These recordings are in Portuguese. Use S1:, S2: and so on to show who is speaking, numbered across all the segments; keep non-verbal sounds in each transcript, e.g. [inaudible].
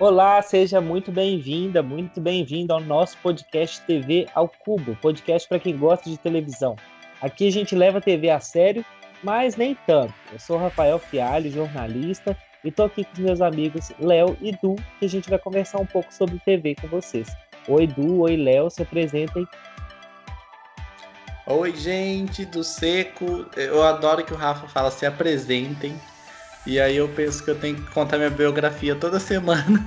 S1: Olá, seja muito bem-vinda, muito bem-vindo ao nosso podcast TV ao Cubo, podcast para quem gosta de televisão. Aqui a gente leva a TV a sério, mas nem tanto. Eu sou Rafael Fialho, jornalista, e estou aqui com os meus amigos Léo e Du, que a gente vai conversar um pouco sobre TV com vocês. Oi, Du, oi, Léo, se apresentem.
S2: Oi, gente do Seco. Eu adoro que o Rafa fala se apresentem. E aí eu penso que eu tenho que contar minha biografia toda semana.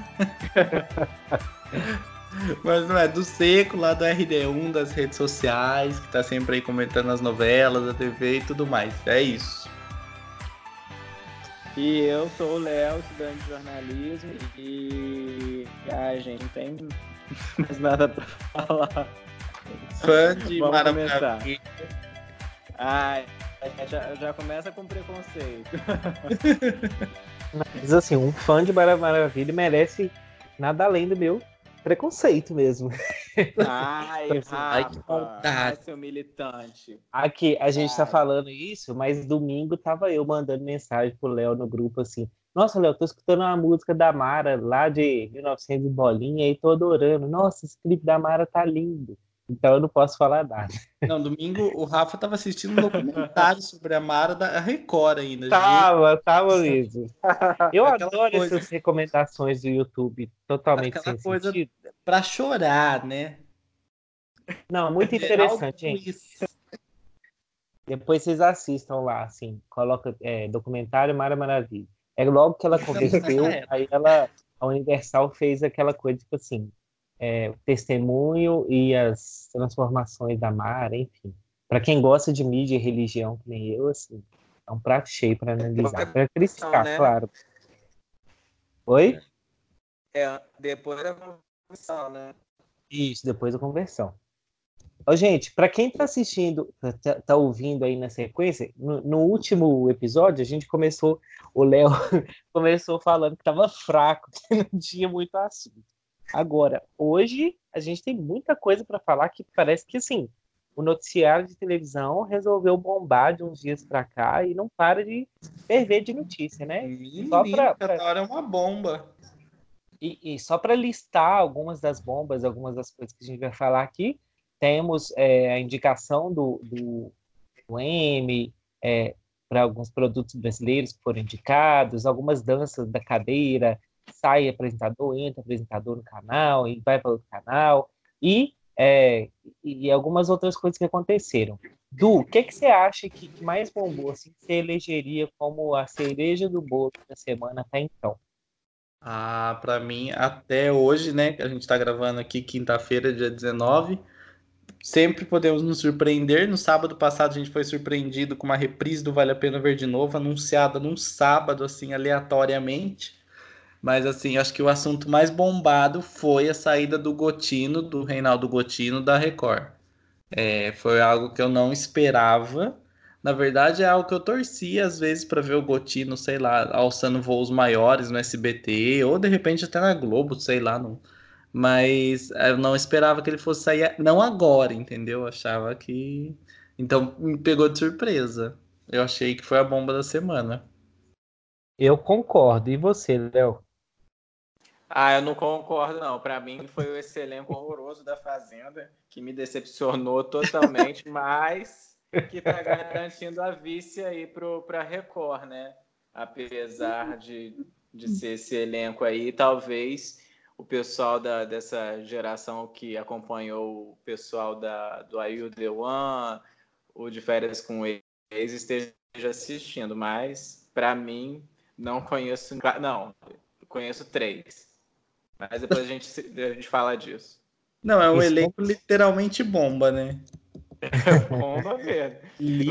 S2: [laughs] Mas não é do Seco, lá do RD1, das redes sociais, que tá sempre aí comentando as novelas, a TV e tudo mais. É isso.
S3: E eu sou o Léo, estudante de jornalismo, e. Ah, gente, não tem mais nada pra falar.
S2: Fã de
S3: Vamos
S2: Maravilha.
S3: Ai, já, já começa com preconceito. [laughs]
S1: Mas assim, um fã de Mara Maravilha merece nada além do meu preconceito mesmo. [laughs]
S3: Ai,
S2: Ai, que
S3: Rafa,
S2: maldade.
S3: ai, seu militante.
S1: Aqui, a gente tá
S3: Ai.
S1: falando isso, mas domingo tava eu mandando mensagem pro Léo no grupo assim: Nossa, Léo, tô escutando uma música da Mara lá de 1900 e bolinha e tô adorando. Nossa, esse clipe da Mara tá lindo. Então eu não posso falar nada.
S2: Não, domingo o Rafa tava assistindo um documentário [laughs] sobre a Mara da Record ainda.
S1: Tava, tava mesmo. [laughs] Eu
S2: Aquela
S1: adoro
S2: coisa.
S1: essas recomendações do YouTube totalmente
S2: Aquela
S1: sem
S2: coisa-
S1: sentido.
S2: Pra chorar, né?
S1: Não, muito
S2: É
S1: interessante,
S2: algo
S1: gente.
S2: isso.
S1: Depois vocês assistam lá, assim, coloca é, documentário Mara Maravilha. É logo que ela converteu,
S2: época.
S1: aí ela, a Universal fez aquela coisa, tipo assim, é, o testemunho e as transformações da Mara, enfim. Para quem gosta de mídia e religião, que nem eu, assim, é um prato cheio para analisar, para criticar,
S3: né?
S1: claro. Oi?
S3: É, depois da conversão, né?
S1: Isso, depois da conversão. Ô, gente, para quem está assistindo, tá, tá ouvindo aí na sequência, no, no último episódio a gente começou, o Léo [laughs] começou falando que estava fraco, [laughs] que não tinha muito assunto. Agora, hoje a gente tem muita coisa para falar que parece que assim, o noticiário de televisão resolveu bombar de uns dias para cá e não para de ferver de notícia, né? Só
S2: Menino,
S1: pra- pra-
S2: hora é uma bomba.
S1: E, e só para listar algumas das bombas, algumas das coisas que a gente vai falar aqui, temos é, a indicação do, do, do M para alguns produtos brasileiros que foram indicados, algumas danças da cadeira, sai apresentador, entra apresentador no canal e vai para outro canal, e, é, e, algumas outras coisas que aconteceram. Du, o que, que você acha que, mais bombou, assim, que você elegeria como a cereja do bolo da semana até então?
S2: Ah, pra mim, até hoje, né? Que a gente tá gravando aqui quinta-feira, dia 19. Sempre podemos nos surpreender. No sábado passado, a gente foi surpreendido com uma reprise do Vale a Pena Ver de Novo, anunciada num sábado, assim, aleatoriamente. Mas, assim, acho que o assunto mais bombado foi a saída do Gotino, do Reinaldo Gotino, da Record. É, foi algo que eu não esperava. Na verdade, é algo que eu torcia às vezes para ver o Gotino, sei lá, alçando voos maiores no SBT, ou de repente até na Globo, sei lá. Não... Mas eu não esperava que ele fosse sair, não agora, entendeu? Eu achava que. Então me pegou de surpresa. Eu achei que foi a bomba da semana.
S1: Eu concordo. E você, Léo?
S3: Ah, eu não concordo, não. Pra mim foi esse elenco horroroso da Fazenda que me decepcionou totalmente, [laughs] mas que tá garantindo a vice aí pro, pra Record, né? Apesar de, de ser esse elenco aí, talvez o pessoal da, dessa geração que acompanhou o pessoal da, do Are You The One, o de Férias com Ex, esteja assistindo, mas pra mim não conheço. Não, conheço três. Mas depois a gente, a gente fala disso.
S2: Não, é um
S1: Isso.
S2: elenco literalmente bomba, né? [laughs]
S3: Bomba mesmo.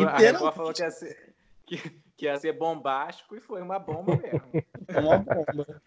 S3: A Record
S2: Literalmente
S3: falou que ia, ser, que, que ia ser bombástico e foi uma bomba mesmo. [laughs]
S2: uma bomba.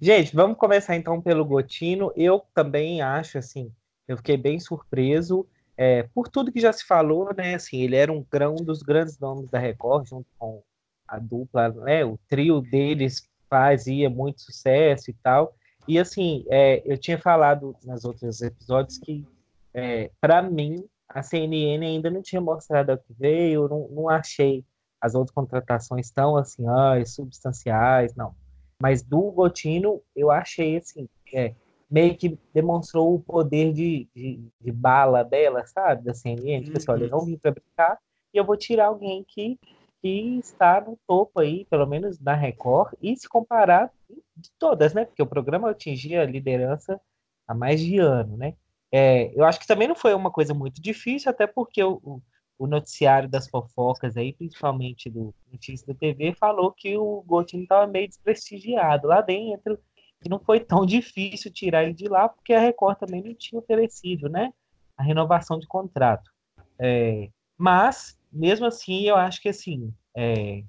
S1: Gente, vamos começar então pelo Gotino. Eu também acho assim, eu fiquei bem surpreso é, por tudo que já se falou, né? Assim, ele era um, grão- um dos grandes nomes da Record, junto com a dupla, né? O trio deles fazia muito sucesso e tal. E assim, é, eu tinha falado nos outros episódios que, é, para mim, a CNN ainda não tinha mostrado o que veio, eu não, não achei as outras contratações tão assim, ai, substanciais, não. Mas do Gotino, eu achei assim, é, meio que demonstrou o poder de, de, de bala dela, sabe? Da CNN. Tipo assim, olha, eu não vim para brincar e eu vou tirar alguém que, que está no topo aí, pelo menos na Record, e se comparar de todas, né? Porque o programa atingia a liderança há mais de ano, né? É, eu acho que também não foi uma coisa muito difícil, até porque o, o noticiário das fofocas aí, principalmente do Notícias da TV, falou que o Gotino estava meio desprestigiado lá dentro, que não foi tão [laughs] difícil tirar ele de lá, porque a Record também não tinha oferecido, né? A renovação de contrato. É, mas, mesmo assim, eu acho que assim, é,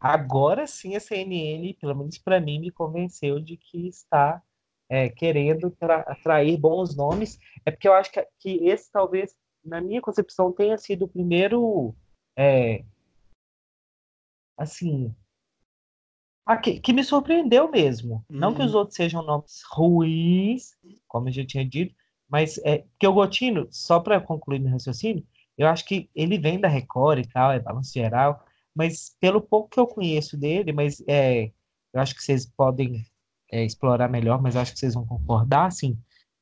S1: agora sim a CNN, pelo menos para mim, me convenceu de que está é, querendo atrair bons nomes. É porque eu acho que, que esse talvez, na minha concepção, tenha sido o primeiro. É, assim, que, que, me surpreendeu mesmo. Uhum. Não que os uhum. outros sejam nomes ruins, como eu já tinha dito, mas é que o Gotino, só para concluir no raciocínio, eu acho que ele vem da Record e tal, é balanço geral, mas pelo pouco que eu conheço dele, mas é, eu acho que vocês podem é, explorar melhor, mas acho que vocês vão concordar, assim,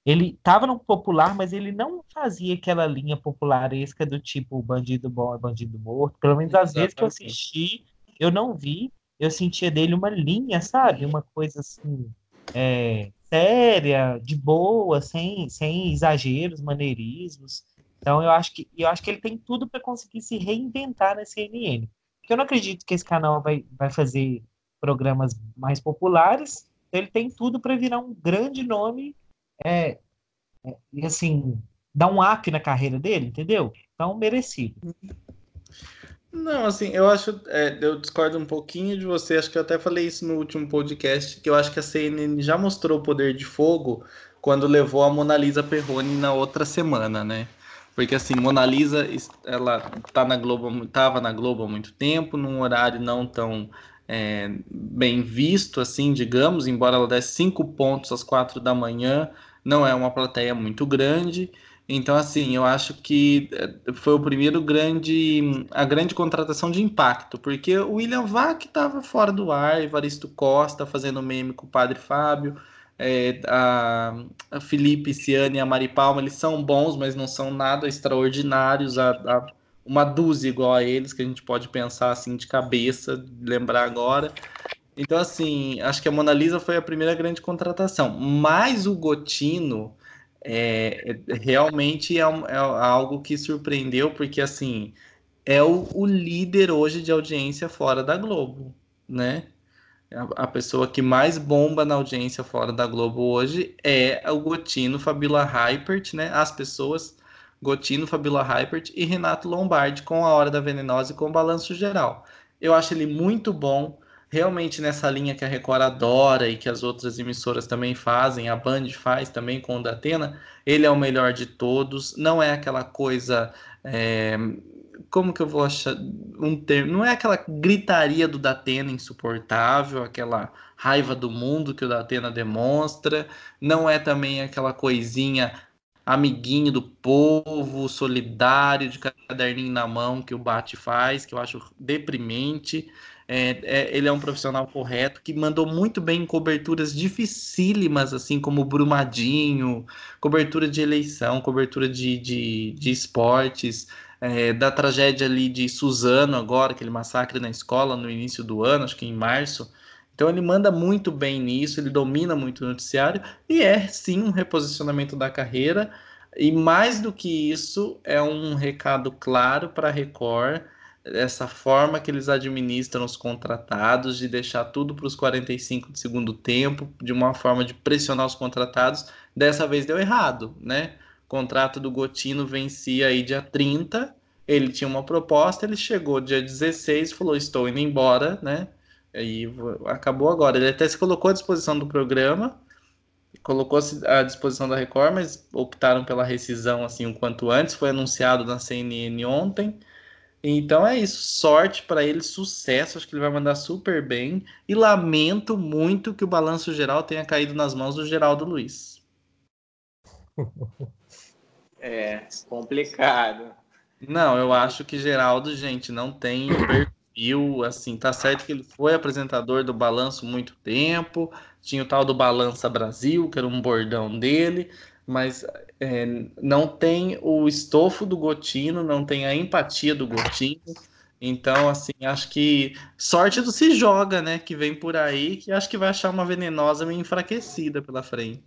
S1: ele estava no popular, mas ele não fazia aquela linha popularesca do tipo bandido bom é bandido morto. Pelo menos às vezes que eu assisti, eu não vi, eu sentia dele uma linha, sabe? Uma coisa assim, é, séria, de boa, sem, sem exageros, maneirismos. Então eu acho que eu acho que ele tem tudo para conseguir se reinventar na CNN. Porque eu não acredito que esse canal vai, vai fazer programas mais populares. Ele tem tudo para virar um grande nome é, é, e assim dar um up na carreira dele, entendeu? Então merecido.
S2: Não, assim, eu acho, é, eu discordo um pouquinho de você, acho que eu até falei isso no último podcast, que eu acho que a CNN já mostrou o poder de fogo quando levou a Mona Lisa Perrone na outra semana, né? Porque assim, Mona Lisa, ela tá na Globo, tava na Globo há muito tempo, num horário não tão é, bem visto, assim, digamos, embora ela desse cinco pontos às quatro da manhã, não é uma plateia muito grande. Então, assim, eu acho que eh, foi o primeiro grande, a grande contratação de impacto, porque o William Vac estava fora do ar, Evaristo Costa fazendo meme com o Padre Fábio, é, a, a Felipe, Ciane e a Mari Palma, eles são bons, mas não são nada extraordinários, a, a, uma dúzia igual a eles, que a gente pode pensar assim de cabeça, lembrar agora. Então, assim, acho que a Mona Lisa foi a primeira grande contratação, mas o Gotino é, é, realmente é, é, algo que surpreendeu, porque assim é o, o, líder hoje de audiência fora da Globo, né? A, a, pessoa que mais bomba na audiência fora da Globo hoje é o Gotino, Fabiola Hypert, né? As pessoas Gotino, Fabiola Hypert e Renato Lombardi com A Hora da Venenosa e com o Balanço Geral. Eu acho ele muito bom realmente nessa linha que a Record adora e que as outras emissoras também fazem, a Band faz também com o Datena, ele é o melhor de todos, não é aquela coisa. É, como que eu vou achar um termo? Não é aquela gritaria do Datena insuportável, aquela raiva do mundo que o Datena demonstra, não é também aquela coisinha amiguinho do povo, solidário, de caderninho na mão que o Bate faz, que eu acho deprimente. É, é, ele é um profissional correto que mandou muito bem em coberturas dificílimas, assim como Brumadinho, cobertura de eleição, cobertura de, de, de esportes, é, da tragédia ali de Suzano agora, aquele massacre na escola no início do ano, acho que em março. Então ele manda muito bem nisso, ele domina muito o noticiário e é sim um reposicionamento da carreira. E mais do que isso, é um recado claro para a Record essa forma que eles administram os contratados, de deixar tudo para os 45 de segundo tempo, de uma forma de pressionar os contratados, dessa vez deu errado, né? Contrato do Gotino vencia aí dia 30, ele tinha uma proposta, ele chegou dia 16 falou: estou indo embora, né? E acabou agora. Ele até se colocou à disposição do programa, colocou à disposição da Record, mas optaram pela rescisão assim o quanto antes. Foi anunciado na CNN ontem. Então é isso. Sorte para ele, sucesso. Acho que ele vai mandar super bem. E lamento muito que o balanço geral tenha caído nas mãos do Geraldo Luiz. [laughs]
S3: É complicado.
S2: Não, eu acho que Geraldo, gente, não tem perfil assim, tá certo que ele foi apresentador do Balanço muito tempo, tinha o tal do Balança Brasil, que era um bordão dele, mas é, não tem o estofo do Gotino, não tem a empatia do Gotino. Então, assim, acho que sorte do se joga, né? Que vem por aí, que acho que vai achar uma venenosa meio enfraquecida pela frente.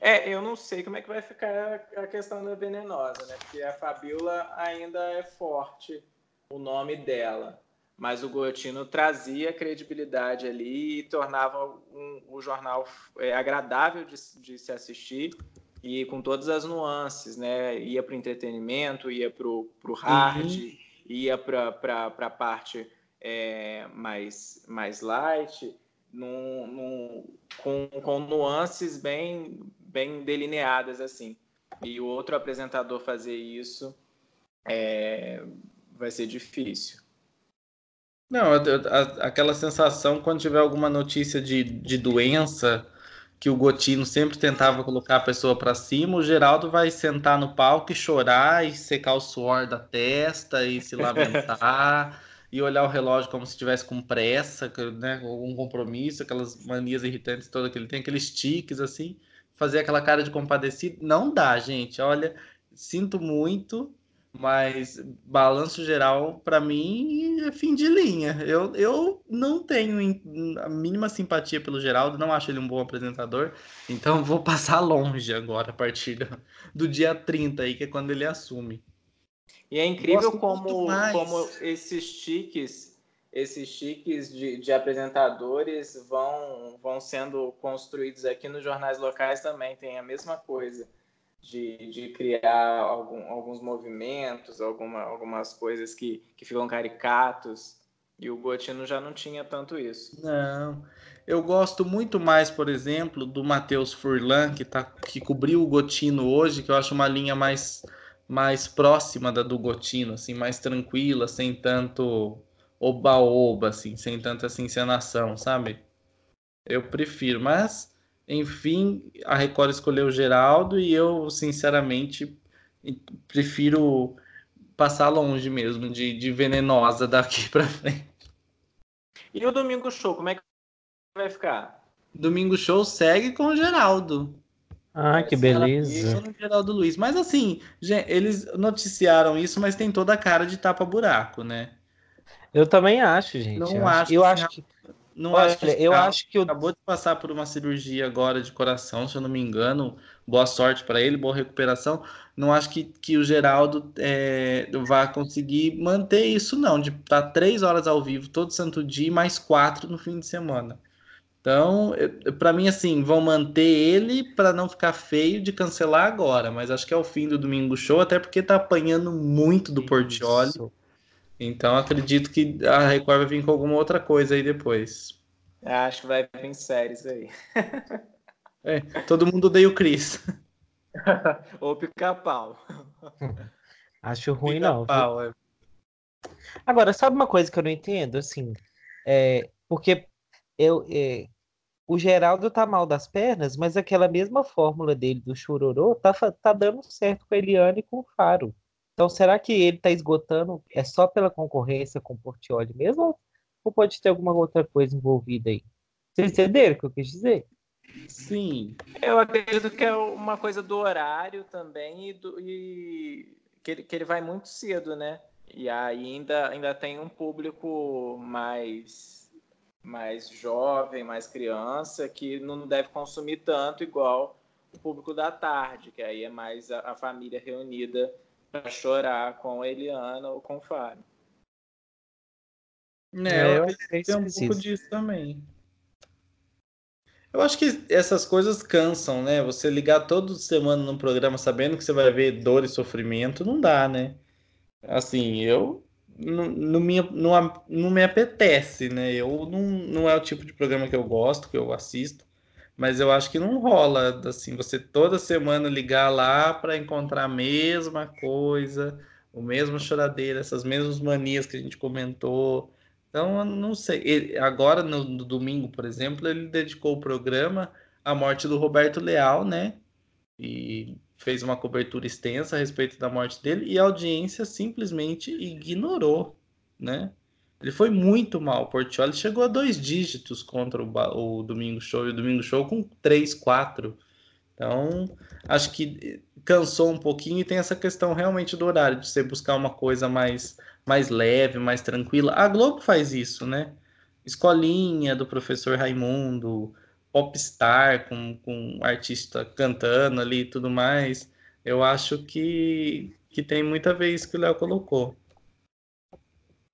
S3: É, eu não sei como é que vai ficar a questão da venenosa, né? Porque a Fabiola ainda é forte o nome dela. Mas o Gotino trazia credibilidade ali e tornava um, o jornal é, agradável de, de, se assistir e com todas as nuances, né? Ia para o entretenimento, ia para o hard, uhum. ia para a parte é, mais, mais light, num, num, com, com nuances bem, bem delineadas assim. E o outro apresentador fazer isso é, vai ser difícil.
S2: Não, a, a, aquela sensação quando tiver alguma notícia de, de doença que o Gotino sempre tentava colocar a pessoa para cima, o Geraldo vai sentar no palco e chorar e secar o suor da testa e se lamentar [laughs] e olhar o relógio como se estivesse com pressa, né, algum compromisso, aquelas manias irritantes todas que ele tem, aqueles tiques assim fazer aquela cara de compadecido. Não dá, gente. Olha, sinto muito, mas balanço geral, para mim, é fim de linha. Eu, eu não tenho a mínima simpatia pelo Geraldo, não acho ele um bom apresentador, então vou passar longe agora, a partir do, do dia 30 aí, que é quando ele assume.
S3: E é incrível como, como esses tiques esses chiques de, de, apresentadores vão, vão sendo construídos aqui nos jornais locais também, tem a mesma coisa. De, de criar algum, alguns movimentos, alguma, algumas coisas que, que ficam caricatos. E o Gotino já não tinha tanto isso.
S2: Não. Eu gosto muito mais, por exemplo, do Matheus Furlan, que, tá, que cobriu o Gotino hoje, que eu acho uma linha mais, mais próxima da do Gotino, assim, mais tranquila, sem tanto oba-oba, assim, sem tanta assim, encenação, sabe? Eu prefiro, mas, enfim, a Record escolheu o Geraldo e eu, sinceramente, prefiro passar longe mesmo de, de venenosa daqui [laughs] pra frente.
S3: E o Domingo Show, como é que vai ficar?
S2: Domingo Show segue com o Geraldo.
S1: Ah, que beleza.
S2: Geraldo Luiz. Mas assim, eles noticiaram isso, mas tem toda a cara de tapa-buraco, né?
S1: Eu também acho, gente.
S2: Não
S1: eu
S2: acho.
S1: Eu acho que.
S2: Não Olha, acho que eu acho que acabou de passar por uma cirurgia agora de coração, se eu não me engano. Boa sorte para ele, boa recuperação. Não acho que, que o Geraldo é, vai conseguir manter isso, não, de estar tá três horas ao vivo todo santo dia e mais quatro no fim de semana. Então, para mim, assim, vão manter ele para não ficar feio de cancelar agora, mas acho que é o fim do domingo show, até porque tá apanhando muito do Portioli. Então acredito que a Record vai vir com alguma outra coisa aí depois.
S3: Acho que vai vir séries aí.
S2: É, todo mundo odeia o Chris. [laughs]
S3: Ou pica-pau. [laughs]
S1: Acho ruim, pica não. Pau, é. Agora, sabe uma coisa que eu não entendo? Assim, é, porque eu, é, o Geraldo tá mal das pernas, mas aquela mesma fórmula dele do chororô tá, tá dando certo com a Eliane e com o Faro. Então, será que ele está esgotando é só pela concorrência com o Portioli mesmo? Ou pode ter alguma outra coisa envolvida aí? Vocês entenderam o que eu quis dizer?
S3: Sim. Eu acredito que é uma coisa do horário também e, do, e que, ele, que ele vai muito cedo, né? E ainda, ainda tem um público mais, mais jovem, mais criança, que não deve consumir tanto igual o público da tarde, que aí é mais a, a família reunida para chorar com a Eliana ou com o Fábio.
S2: É, eu acho que tem um pouco disso também. Eu acho que essas coisas cansam, né? Você ligar toda semana num programa sabendo que você vai ver dor e sofrimento, não dá, né? Assim, eu não, não, me, não, não me apetece, né? Eu não, não é o tipo de programa que eu gosto, que eu assisto. Mas eu acho que não rola assim, você toda semana ligar lá para encontrar a mesma coisa, o mesmo choradeira, essas mesmas manias que a gente comentou. Então, eu não sei. Ele, agora, no, no, domingo, por exemplo, ele dedicou o programa à morte do Roberto Leal, né? E fez uma cobertura extensa a respeito da morte dele, e a audiência simplesmente ignorou, né? Ele foi muito mal. O Portioli chegou a dois dígitos contra o, o Domingo Show e o Domingo Show com três, quatro. Então, acho que cansou um pouquinho e tem essa questão realmente do horário, de você buscar uma coisa mais, mais leve, mais tranquila. A Globo faz isso, né? Escolinha do professor Raimundo, popstar com, com artista cantando ali e tudo mais. Eu acho que, que tem muita vez que o Léo colocou.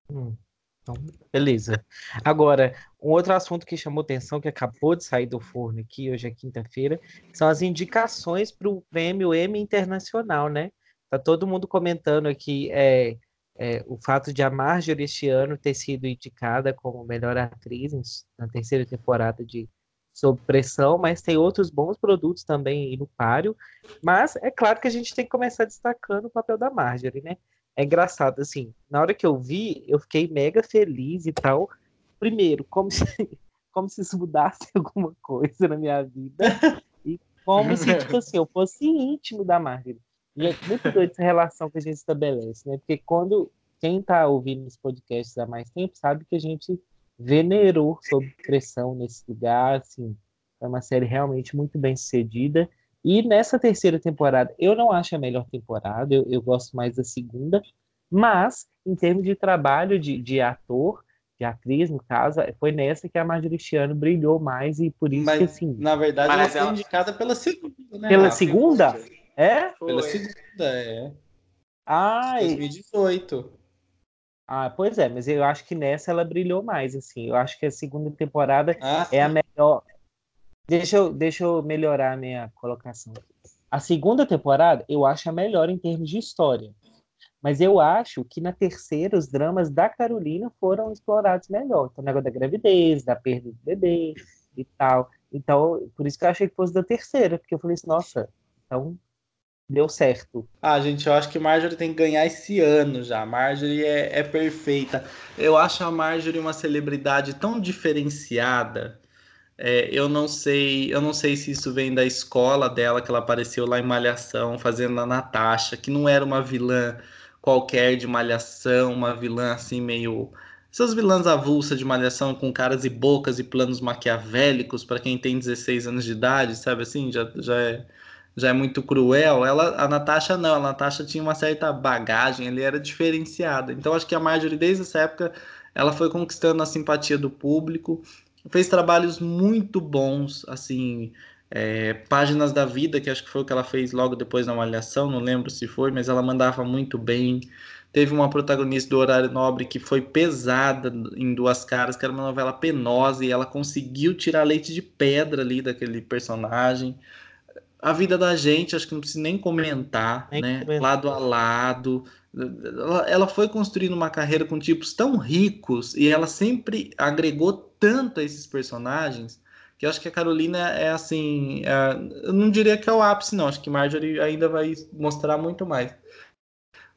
S1: Hum. Então, beleza. Agora, um outro assunto que chamou atenção, que acabou de sair do forno aqui, hoje é quinta-feira, são as indicações para o prêmio Emmy Internacional, né? Tá todo mundo comentando aqui é, é, o fato de a Marjorie este ano ter sido indicada como melhor atriz na terceira temporada de Sob Pressão, mas tem outros bons produtos também no páreo. Mas é claro que a gente tem que começar destacando o papel da Marjorie, né? É engraçado, assim, na hora que eu vi, eu fiquei mega feliz e tal. Primeiro, como se, [laughs] como se isso mudasse [laughs] alguma coisa na minha vida. E como se, tipo assim, eu fosse íntimo da Margaret. E é muito doido essa relação que a gente estabelece, né? Porque quando quem tá ouvindo os podcasts há mais tempo sabe que a gente venerou sob pressão nesse lugar, assim. É uma série realmente muito bem sucedida. E nessa terceira temporada, eu não acho a melhor temporada, eu, eu gosto mais da segunda, mas em termos de trabalho de, de ator, de atriz, no caso, foi nessa que a Marjorie Chiano brilhou mais e por isso
S2: mas,
S1: que assim.
S2: Na verdade, ela foi indicada pela segunda, né?
S1: Pela segunda? É?
S2: Pela segunda, é.
S1: Ah,
S2: 2018.
S1: Ah, pois é, mas eu acho que nessa ela brilhou mais, assim. Eu acho que a segunda temporada ah, é a melhor, Deixa eu, deixa eu melhorar a minha colocação. A segunda temporada eu acho a melhor em termos de história. Mas eu acho que na terceira os dramas da Carolina foram explorados melhor. Então, o negócio da gravidez, da perda do bebê e tal. Então, por isso que eu achei que fosse da terceira, porque eu falei assim, nossa, então deu certo.
S2: Ah, gente, eu acho que Marjorie tem que ganhar esse ano já. Marjorie é, é perfeita. Eu acho a Marjorie uma celebridade tão diferenciada é, eu não sei, eu não sei se isso vem da escola dela, que ela apareceu lá em Malhação, fazendo a Natasha, que não era uma vilã qualquer de Malhação, uma vilã assim meio essas vilãs avulsas de malhação com caras e bocas e planos maquiavélicos para quem tem 16 anos de idade, sabe assim? Já, já, é, já é muito cruel. Ela, a Natasha não, a Natasha tinha uma certa bagagem, ele era diferenciada. Então acho que a Marjorie, desde essa época, ela foi conquistando a simpatia do público fez trabalhos muito bons, assim, é, Páginas da Vida, que acho que foi o que ela fez logo depois da Malhação, não lembro se foi, mas ela mandava muito bem. Teve uma protagonista do Horário Nobre que foi pesada em Duas Caras, que era uma novela penosa, e ela conseguiu tirar leite de pedra ali daquele personagem. A vida da gente, acho que não precisa nem comentar, nem né? Comentar. Lado a lado. Ela, ela foi construindo uma carreira com tipos tão ricos e ela sempre agregou tanto a esses personagens que eu acho que a Carolina é assim. É, eu não diria que é o ápice, não. Acho que Marjorie ainda vai mostrar muito mais.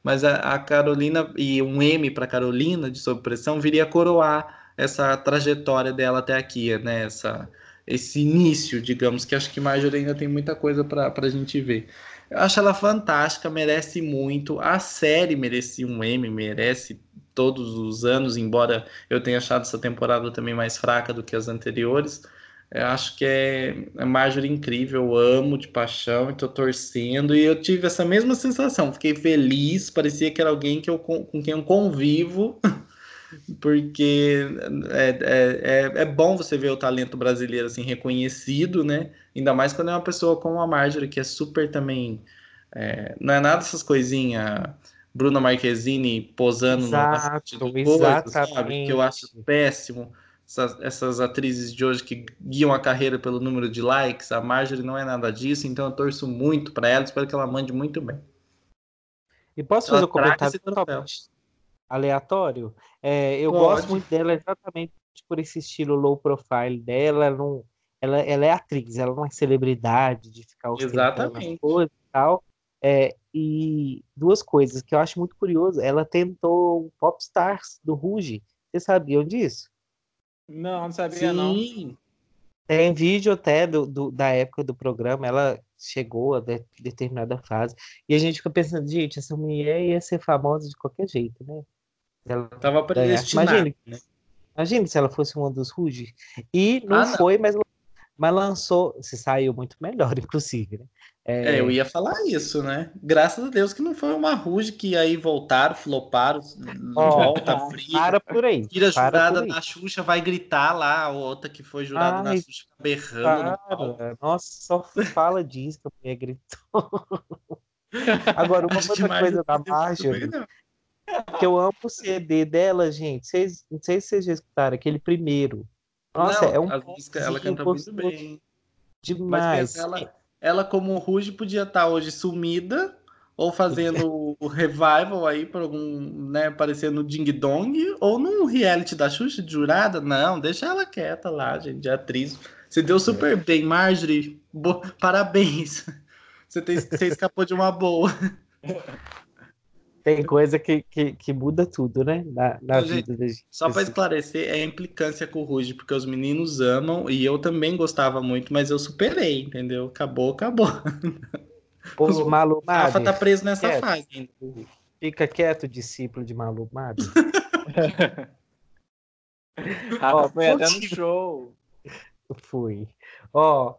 S2: Mas a, a Carolina e um M para Carolina de Sob Pressão viria a coroar essa trajetória dela até aqui, né? Essa, esse início, digamos, que acho que Marjorie ainda tem muita coisa para a gente ver. Eu acho ela fantástica, merece muito. A série merecia um M, merece todos os anos, embora eu tenha achado essa temporada também mais fraca do que as anteriores. Eu acho que é, é Marjorie incrível, eu amo de paixão e tô torcendo. E eu tive essa mesma sensação, fiquei feliz, parecia que era alguém que eu, com quem eu convivo, [laughs] porque é, é, é, é bom você ver o talento brasileiro assim reconhecido, né? Ainda mais quando é uma pessoa como a Marjorie, que é super também. É, não é nada essas coisinhas Bruna Marquezine posando
S1: Exato,
S2: no coisa, sabe? Que eu acho péssimo. Essas, essas, atrizes de hoje que guiam a carreira pelo número de likes, a Marjorie não é nada disso, então eu torço muito para ela, espero que ela mande muito bem.
S1: E posso fazer um comentário aleatório? É, eu Pode. gosto muito dela exatamente por esse estilo low profile dela, ela, não, ela, ela é atriz, ela não é celebridade de ficar
S2: Exatamente.
S1: coisas e tal. É, e duas coisas que eu acho muito curioso. Ela tentou o Popstars do Ruge. Vocês sabiam disso?
S3: Não, não sabia Sim. não.
S1: Tem vídeo até do, do, da época do programa, ela chegou a de, determinada fase. E a gente fica pensando, gente, essa mulher ia ser famosa de qualquer jeito, né?
S2: Ela Tava predestinada.
S1: Imagine, né? imagine se ela fosse uma dos Ruge. E não ah, foi, mas, mas lançou. Se saiu muito melhor, [laughs] inclusive, né?
S2: É... é... eu ia falar isso, né? Graças a Deus que não foi uma Ruge que aí voltaram, floparam, oh, volta, fria.
S1: Para por aí.
S2: Tira a jurada da Xuxa, vai gritar lá, a outra que foi jurada Ai, na Xuxa berrando.
S1: Nossa, só fala disso que a mulher gritou. [laughs] Agora, uma outra coisa da Marjorie, que eu amo o CD dela, gente. Vocês, não sei se vocês já escutaram aquele primeiro. Nossa,
S2: não,
S1: é um.
S2: Música, ela canta muito bem.
S1: Demais. Mas
S2: ela, ela, como Ruge, podia estar hoje sumida ou fazendo [laughs] o revival aí para algum, né, aparecendo no Ding Dong, ou num reality da Xuxa de jurada. Não, deixa ela quieta lá, gente, de atriz. Você deu super é. bem, Marjorie. Bo... Parabéns. Você, tem, você escapou de uma boa. [laughs]
S1: Tem coisa que, que, que muda tudo, né? Na, na vida gente, da gente.
S2: Só para esclarecer, é a implicância com o Ruge, porque os meninos amam e eu também gostava muito, mas eu superei, entendeu? Acabou, acabou.
S1: Os Malu
S2: O Rafa tá preso nessa quieto. fase ainda.
S1: Fica quieto, discípulo de Malu Madi. [laughs]
S3: Rafa foi até no show.
S1: Fui. Ó,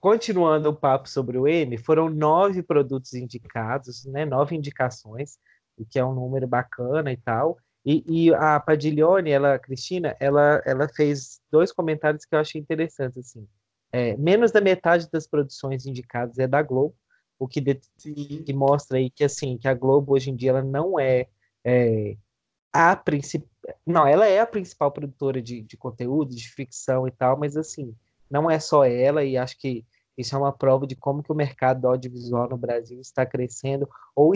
S1: continuando o papo sobre o M, foram nove produtos indicados, né? Nove indicações, o que é um número bacana e tal. E, e a Padiglione, ela, a Cristina, ela, ela fez dois comentários que eu achei interessantes, assim. É, menos da metade das produções indicadas é da Globo, o que, de, que, mostra aí que assim que a Globo hoje em dia ela não é, é a principal, não, ela é a principal produtora de, de conteúdo, de ficção e tal, mas assim não é só ela e acho que isso é uma prova de como que o mercado audiovisual no Brasil está crescendo ou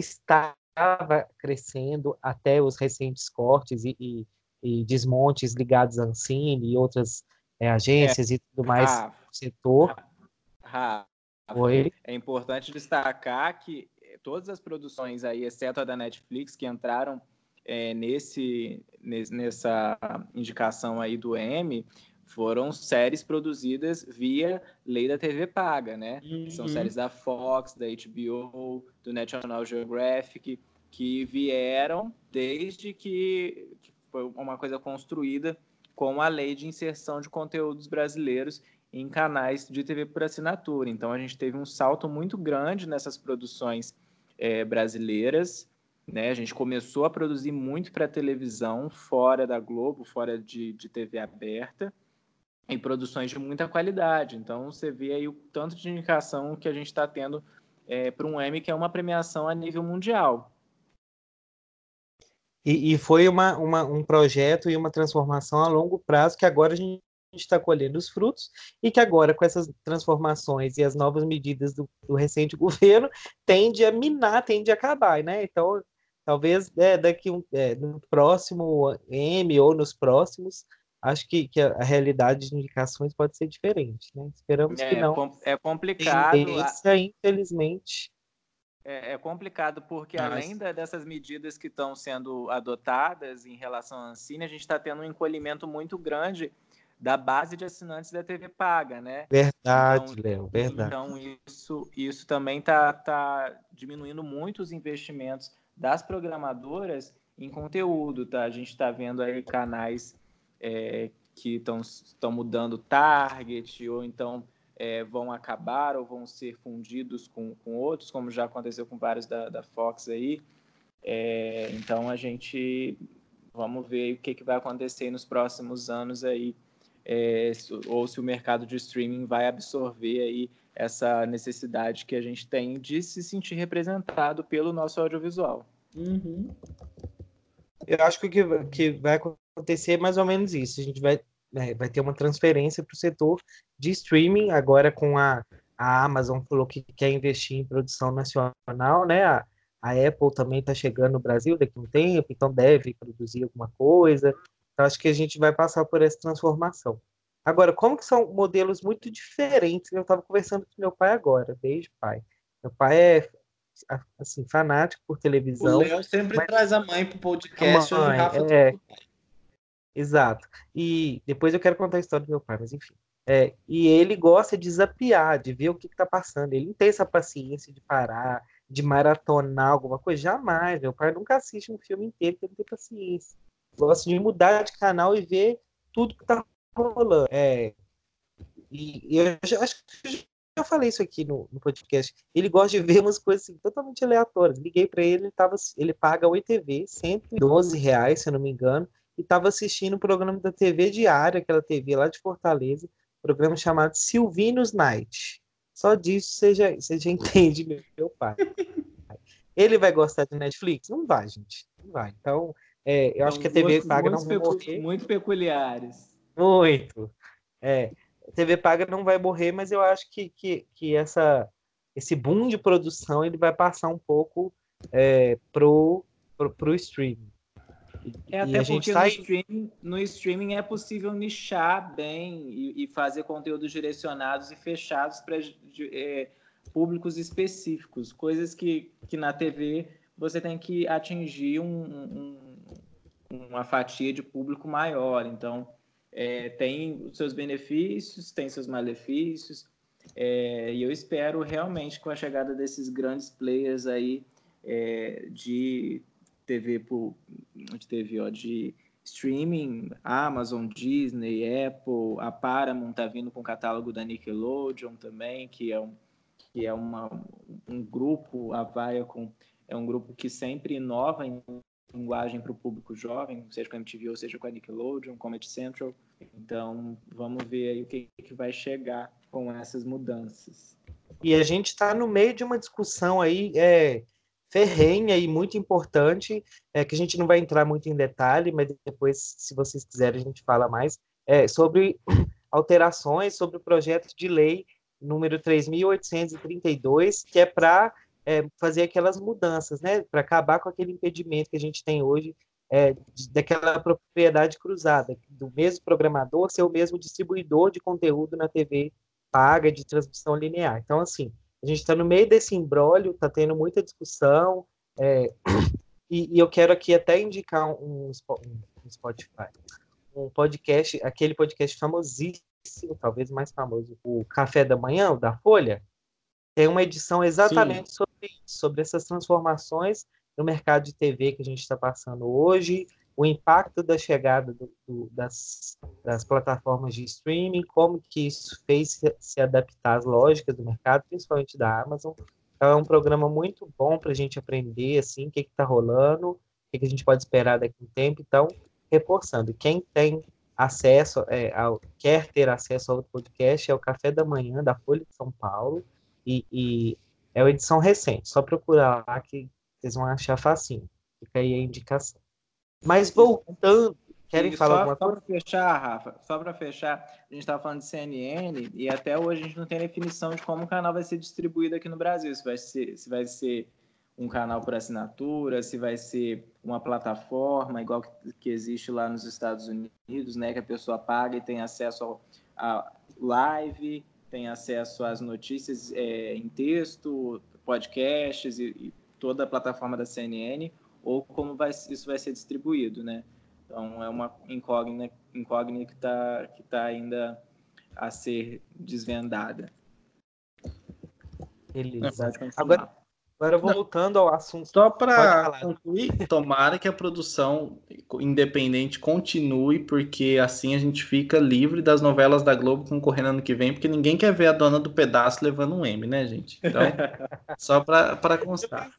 S1: estava crescendo até os recentes cortes e, e, e desmontes ligados à Ancine e outras é, agências é. e tudo mais no setor.
S3: Ah, Oi. É importante destacar que todas as produções aí, exceto a da Netflix, que entraram é, nesse, nessa indicação aí do M, foram séries produzidas via lei da TV paga, né? Uhum. São séries da Fox, da HBO, do National Geographic, que vieram desde que, que foi uma coisa construída com a lei de inserção de conteúdos brasileiros em canais de TV por assinatura. Então a gente teve um salto muito grande nessas produções é, brasileiras. Né? A gente começou a produzir muito para televisão, fora da Globo, fora de, de TV aberta em produções de muita qualidade. Então, você vê aí o tanto de indicação que a gente está tendo é, para um Emmy, que é uma premiação a nível mundial.
S1: E, e foi uma, uma, um projeto e uma transformação a longo prazo que agora a gente está colhendo os frutos e que agora, com essas transformações e as novas medidas do, do recente [laughs] governo, tende a minar, tende a acabar, né? Então, talvez é, daqui um, é, no próximo M ou nos próximos acho que, que a, realidade de indicações pode ser diferente, né? Esperamos é, que não.
S3: É complicado.
S1: Tendência, infelizmente.
S3: É, é, complicado porque Nossa. além da, dessas medidas que estão sendo adotadas em relação à Ancine, a gente está tendo um encolhimento muito grande da base de assinantes da TV paga, né?
S1: Verdade, então, Léo, verdade.
S3: Então isso, isso também está tá diminuindo muito os investimentos das programadoras em conteúdo, tá? A gente está vendo aí canais é, que estão mudando target, ou então é, vão acabar ou vão ser fundidos com, com outros, como já aconteceu com vários da, da Fox aí. É, então a gente vamos ver o que, que vai acontecer nos próximos anos aí, é, ou se o mercado de streaming vai absorver aí essa necessidade que a gente tem de se sentir representado pelo nosso audiovisual.
S1: Uhum. Eu acho que o que, que vai acontecer mais ou menos isso. A gente vai, é, vai ter uma transferência para o setor de streaming, agora com a, a Amazon falou que quer investir em produção nacional, né? A, a Apple também está chegando no Brasil daqui a um tempo, então deve produzir alguma coisa. Então, acho que a gente vai passar por essa transformação. Agora, como que são modelos muito diferentes? Eu estava conversando com meu pai agora, beijo, pai. Meu pai é assim fanático por televisão. O
S2: Léo sempre mas... traz a mãe para o podcast.
S1: Mãe, é, Exato. E depois eu quero contar a história do meu pai, mas enfim. É, e ele gosta de desafiar, de ver o que está passando. Ele não tem essa paciência de parar, de maratonar alguma coisa, jamais. Meu pai nunca assiste um filme inteiro, porque não tem paciência. Gosto de mudar de canal e ver tudo que tá rolando. É, e, e eu já, acho que já falei isso aqui no, no, podcast. Ele gosta de ver umas coisas assim, totalmente aleatórias. Liguei para ele, ele, tava, ele paga o ITV, 112 reais, se eu não me engano, e estava assistindo um programa da TV Diária, aquela TV lá de Fortaleza, programa chamado Silvinos Night. Só disso você já, você já [laughs] entende, meu pai. Ele vai gostar de Netflix? Não vai, gente. Não vai. Então, é, eu acho que a TV paga não vai morrer.
S3: Muito peculiares.
S1: Muito. É, a TV paga não vai morrer, mas eu acho que, que, que essa, esse boom de produção ele vai passar um pouco é, pro, pro, pro streaming.
S3: É até porque no, streaming, no, streaming, é possível nichar bem e, e fazer conteúdos direcionados e fechados para é, públicos específicos, coisas que, que na TV você tem que atingir um, um, uma fatia de público maior. Então, é, tem os seus benefícios, tem seus malefícios, é, e eu espero realmente com a chegada desses grandes players aí é, de TV por, de TV ó, de streaming, Amazon, Disney, Apple, a Paramount tá vindo com o catálogo da Nickelodeon também, que é um que é uma, um grupo, a Viacom é um grupo que sempre inova em linguagem para o público jovem, seja com a MTV ou seja com a Nickelodeon, Comedy Central. Então, vamos ver aí o que, que vai chegar com essas mudanças.
S1: E a gente está no meio de uma discussão aí é, ferrenha e muito importante, é, que a gente não vai entrar muito em detalhe, mas depois, se vocês quiserem, a gente fala mais, é, sobre [clears throat] alterações sobre o projeto de lei número 3.832, que é para é, fazer aquelas mudanças, né? Para acabar com aquele impedimento que a gente tem hoje é, daquela propriedade cruzada, do mesmo programador ser o mesmo distribuidor de conteúdo na TV paga de transmissão linear. Então, assim, a gente está no meio desse embrólio, está tendo muita discussão, é, [coughs] e, e, eu quero aqui até indicar um, um Spotify, um podcast, aquele podcast famosíssimo talvez mais famoso, o Café da Manhã, o da Folha, tem uma edição exatamente sobre, sobre essas transformações no mercado de TV que a gente está passando hoje, o impacto da chegada do, do, das, das, plataformas de streaming, como que isso fez se, adaptar às lógicas do mercado, principalmente da Amazon. Então, é um programa muito bom para a gente aprender assim, o que está rolando, o que, que, a gente pode esperar daqui a um tempo. Então, reforçando, quem tem acesso, é, ao, quer ter acesso ao podcast, é o Café da Manhã da Folha de São Paulo, e, e é uma edição recente, só procurar lá que vocês vão achar facinho. Fica aí a indicação. Mas voltando, querem e falar só, alguma
S3: só coisa? Só para fechar, Rafa, só para fechar, a gente estava falando de CNN e até hoje a gente não tem definição de como o canal vai ser distribuído aqui no Brasil. Se vai ser, se vai ser um canal por assinatura, se vai ser uma plataforma igual que, que existe lá nos Estados Unidos, né, que a pessoa paga e tem acesso a live, tem acesso às notícias é, em texto, podcasts e, e, toda a plataforma da CNN, ou como vai, isso vai ser distribuído, né? Então é uma incógnita, incógnita que está que tá ainda a ser desvendada.
S1: Beleza. Agora, Agora voltando ao assunto.
S2: Só para concluir, tomara que a produção independente continue, porque assim a gente fica livre das novelas da Globo concorrendo ano que vem, porque ninguém quer ver a dona do pedaço levando um M, né, gente? Então, [laughs] só para constar.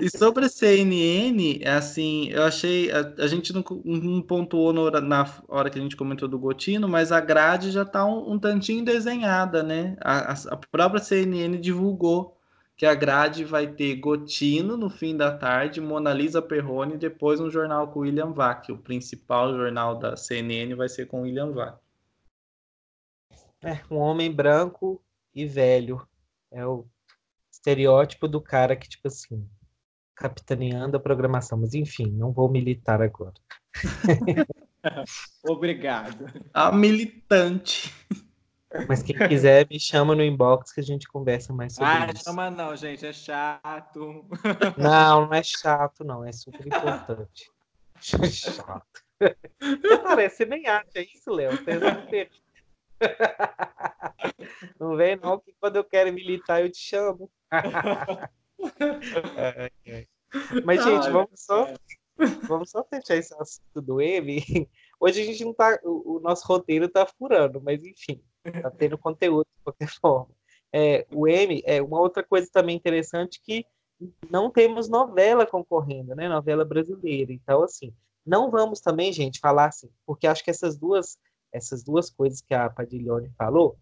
S2: E sobre a CNN, é assim, eu achei. A, a gente não, não pontuou no, na hora que a gente comentou do Gotino, mas a grade já está um, um tantinho desenhada, né? A, a própria CNN divulgou que a grade vai ter Gotino no fim da tarde, Mona Lisa Perrone e depois um jornal com William Vac. O principal jornal da CNN vai ser com William Vac.
S1: É, um homem branco e velho. É o estereótipo do cara que, tipo assim, capitaneando a programação. Mas, enfim, não vou militar agora. [laughs]
S3: Obrigado.
S2: A militante.
S1: Mas quem quiser, me chama no inbox que a gente conversa mais sobre
S3: ah,
S1: isso.
S3: Ah, chama não, gente, é chato.
S1: Não, não é chato, não, é super importante. chato. Você parece, você nem acha isso, Léo. Não vem não, que quando eu quero militar eu te chamo. Mas, gente, vamos só, vamos só fechar esse assunto do M. Hoje a gente não tá. O, o nosso roteiro tá furando, mas enfim, tá tendo conteúdo de qualquer [laughs] forma. É, o M é uma outra coisa também interessante que não temos novela concorrendo, né? Novela brasileira. Então, assim, não vamos também, gente, falar assim, porque acho que essas duas, essas duas coisas que a Padiglione falou,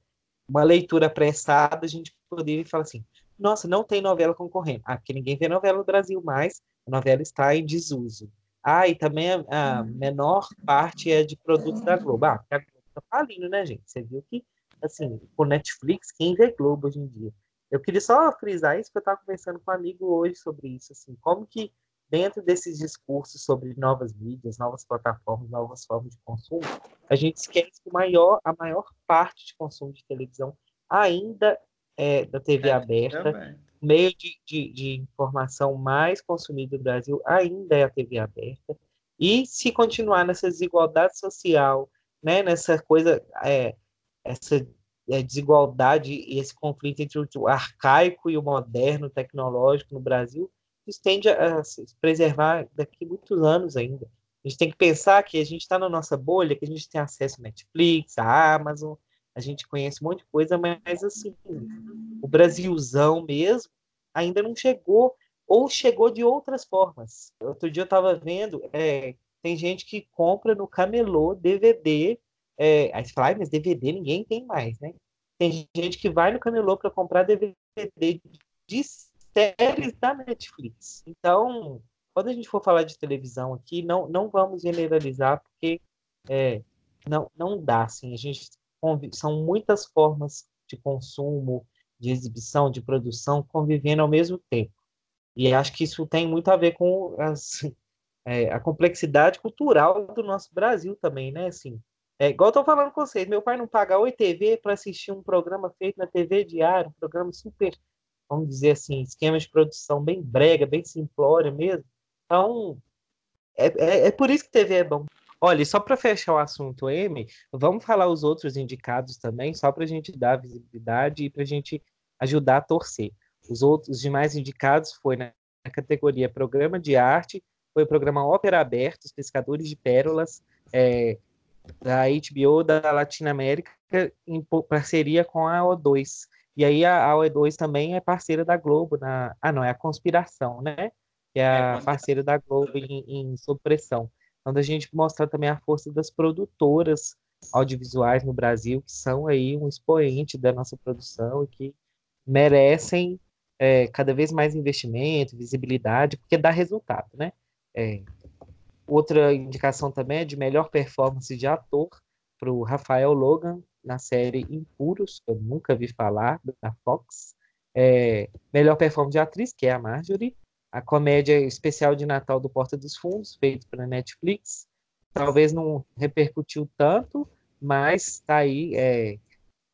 S1: uma leitura apressada, a gente poderia falar assim, nossa, não tem novela concorrendo. Ah, porque ninguém vê novela no Brasil mais, a novela está em desuso. Ah, e também a, a menor parte é de produtos da Globo. Ah, porque a Globo tá falindo, né, gente? Você viu que, assim, com Netflix, quem vê Globo hoje em dia? Eu queria só frisar isso, porque eu estava conversando com um amigo hoje sobre isso, assim, como que dentro desses discursos sobre novas mídias, novas plataformas, novas formas de consumo, a gente esquece que maior, a maior parte de consumo de televisão ainda é da TV é, aberta. O meio de, de, de, informação mais consumido do Brasil ainda é a TV aberta. E se continuar nessa desigualdade social, né, nessa coisa, é, essa é, desigualdade e esse conflito entre o arcaico e o moderno tecnológico no Brasil, isso tende a se preservar daqui a muitos anos ainda. A gente tem que pensar que a gente está na nossa bolha, que a gente tem acesso a Netflix, a Amazon, a gente conhece um monte de coisa, mas assim, o Brasilzão mesmo ainda não chegou, ou chegou de outras formas. Outro dia eu estava vendo, é, tem gente que compra no camelô DVD, é, aí você fala, mas DVD ninguém tem mais, né? Tem gente que vai no camelô para comprar DVD de séries da Netflix. Então, quando a gente for falar de televisão aqui, não, não vamos generalizar, porque é, não, não dá, assim, a gente são muitas formas de consumo, de exibição, de produção convivendo ao mesmo tempo. E acho que isso tem muito a ver com as, [laughs] é, a complexidade cultural do nosso Brasil também, né? Assim, é, igual eu tô falando com vocês, meu pai não paga Oi TV para assistir um programa feito na TV diário, um programa super vamos dizer assim, esquema de produção bem brega, bem simplório mesmo. Então, é, é, é por isso que TV é bom. Olha, só para fechar o assunto M, vamos falar os outros indicados também, só para a gente dar visibilidade e para a gente ajudar a torcer. Os outros os demais indicados foi na categoria Programa de Arte, foi o programa Ópera Aberta, Os Pescadores de Pérolas, é, da HBO da Latinoamérica, em parceria com a O2. E aí a, a OE2 também é parceira da Globo na. Ah, não, é a Conspiração, né? Que é a é, parceira da Globo em, em Sob Pressão. Então, a gente mostrar também a força das produtoras audiovisuais no Brasil, que são aí um expoente da nossa produção e que merecem é, cada vez mais investimento, visibilidade, porque dá resultado, né? É, outra indicação também é de melhor performance de ator para o Rafael Logan, na série Impuros, que eu nunca vi falar, da Fox. É, melhor performance de atriz, que é a Marjorie. A comédia especial de Natal do Porta dos Fundos, feito pela Netflix. Talvez não repercutiu tanto, mas está aí é,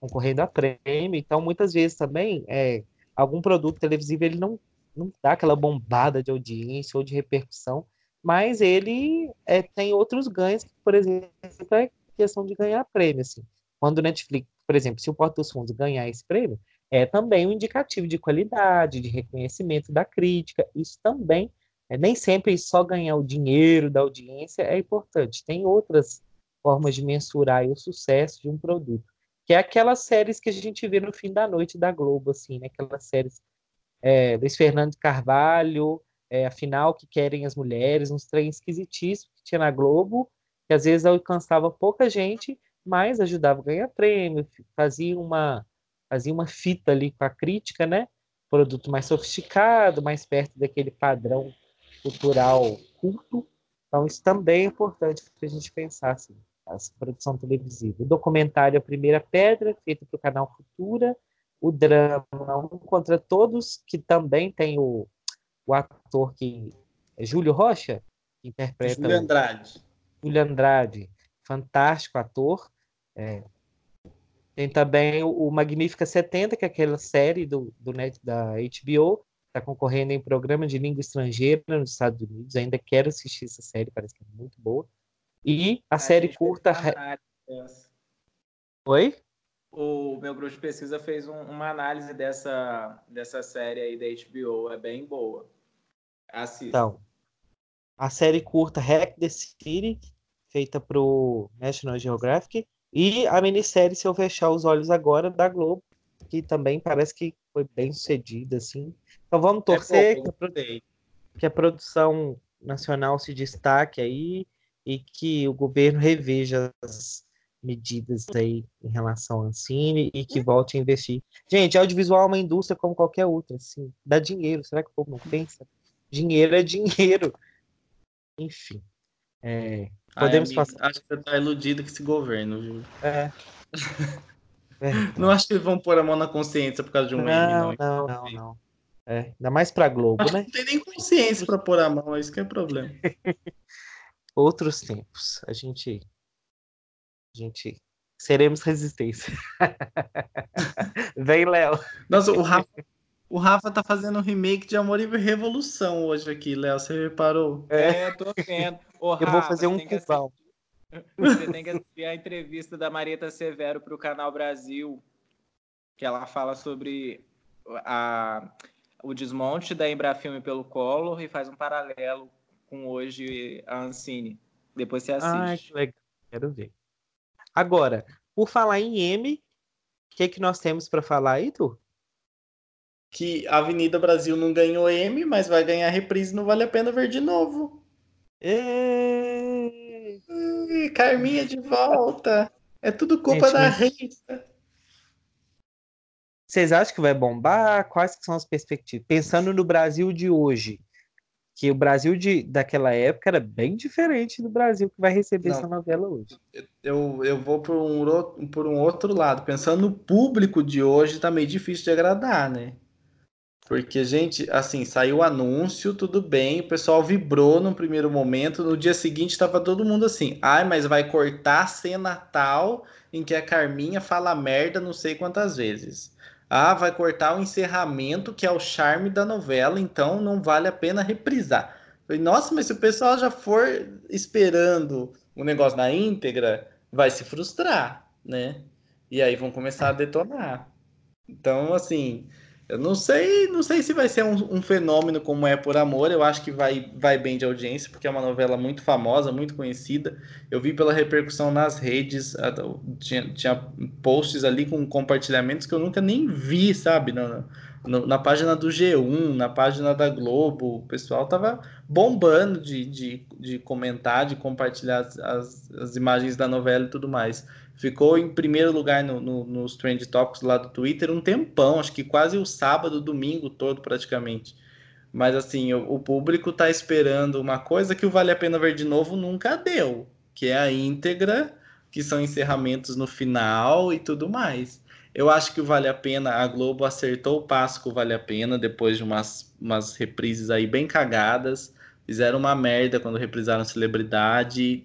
S1: concorrendo a prêmio. Então, muitas vezes também, é, algum produto televisivo ele não, não dá aquela bombada de audiência ou de repercussão, mas ele é, tem outros ganhos, por exemplo, é questão de ganhar prêmio. Assim. Quando o Netflix, por exemplo, se o Porta dos Fundos ganhar esse prêmio, é também um indicativo de qualidade, de reconhecimento da crítica. Isso também, é, nem sempre só ganhar o dinheiro da audiência é importante. Tem outras formas de mensurar o sucesso de um produto, que é aquelas séries que a gente vê no fim da noite da Globo, assim, né? Aquelas séries é, Luiz Fernando Carvalho, é, afinal, que querem as mulheres, uns trens esquisitíssimos que tinha na Globo, que às vezes alcançava pouca gente, mas ajudava a ganhar prêmio, fazia uma, fazia uma fita ali com a crítica, né? Produto mais sofisticado, mais perto daquele padrão cultural culto. Então, isso também é importante para a gente pensar assim, a produção televisiva. O documentário A Primeira Pedra, feito para o canal Futura. O drama Um Contra Todos, que também tem o, o ator que é Júlio Rocha, que interpreta.
S2: Júlio Andrade.
S1: Júlio Andrade, fantástico ator. É. Tem também o, o Magnífica 70, que é aquela série do, do net, da HBO, está concorrendo em programa de língua estrangeira nos Estados Unidos. Ainda quero assistir essa série, parece que é muito boa. E a, a série curta. Oi?
S3: o meu grupo de pesquisa fez um, uma análise dessa, dessa série aí da HBO. É bem boa. Assista.
S1: Então, a série curta Hack the City, feita pro National Geographic, e a minissérie Se Eu Fechar os Olhos Agora, da Globo, que também parece que foi bem sucedida, assim. Então vamos é torcer é que, a que a produção nacional se destaque aí e que o governo reveja as medidas aí em relação ao Ancine e que volte a investir. Gente, audiovisual é uma indústria como qualquer outra, assim, dá dinheiro, será que o povo não pensa? Dinheiro é dinheiro. Enfim. É, podemos
S2: Ai, amigo, passar. Acho que você tá iludido com esse governo, viu?
S1: É.
S2: é. [laughs] Não acho que eles vão pôr a mão na consciência por causa de um
S1: não, M, não. Não, não, não. É, ainda mais pra Globo,
S2: acho
S1: né?
S2: Não tem nem consciência pra pôr a mão, é isso que é problema. [laughs]
S1: Outros tempos. A gente. A gente. Seremos resistência. [laughs] Vem, Léo.
S2: Nossa, o Rafa, o Rafa tá fazendo um remake de Amor e Revolução hoje aqui, Léo. Você reparou?
S3: É, tô vendo. Ô,
S1: Rafa, [laughs] Eu vou fazer um cubal.
S3: Você tem que assistir a entrevista da Marieta Severo para o Canal Brasil, que ela fala sobre a, o desmonte da Embrafilme pelo Collor e faz um paralelo com hoje a Ancine. Depois você assiste.
S1: Ai, que legal. Quero ver. Agora, por falar em M, o que, que nós temos para falar aí, Tu?
S2: Que a Avenida Brasil não ganhou M, mas vai ganhar reprise, não vale a pena ver de novo.
S1: E...
S2: Carminha de volta. É tudo culpa Gente, da Rita.
S1: Vocês acham que vai bombar? Quais são as perspectivas? Pensando no Brasil de hoje, que o Brasil de, daquela época era bem diferente do Brasil que vai receber não, essa novela hoje.
S2: Eu, eu vou por um, por um outro lado. Pensando no público de hoje, tá meio difícil de agradar, né? Porque, gente, assim, saiu o anúncio, tudo bem, o pessoal vibrou no primeiro momento, no dia seguinte estava todo mundo assim, ai, mas vai cortar a cena tal em que a Carminha fala merda não sei quantas vezes. Ah, vai cortar o encerramento, que é o charme da novela, então não vale a pena reprisar. Falei, nossa, mas se o pessoal já for esperando o negócio na íntegra, vai se frustrar, né? E aí vão começar a detonar. Então, assim, eu não sei, não sei se vai ser um, um, fenômeno como é por amor. Eu acho que vai, vai bem de audiência, porque é uma novela muito famosa, muito conhecida. Eu vi pela repercussão nas redes, tinha, tinha posts ali com compartilhamentos que eu nunca nem vi, sabe? Na, na, na página do G1, na página da Globo, o pessoal tava bombando de, de, de comentar, de compartilhar as, as, imagens da novela e tudo mais ficou em primeiro lugar no, no, nos Trend Topics lá do Twitter um tempão, acho que quase o sábado, domingo todo praticamente. Mas assim, o, o público está esperando uma coisa que o Vale a Pena Ver de Novo nunca deu, que é a íntegra, que são encerramentos no final e tudo mais. Eu acho que Vale a Pena, a Globo acertou o passo com Vale a Pena, depois de umas, umas reprises aí bem cagadas fizeram uma merda quando reprisaram Celebridade,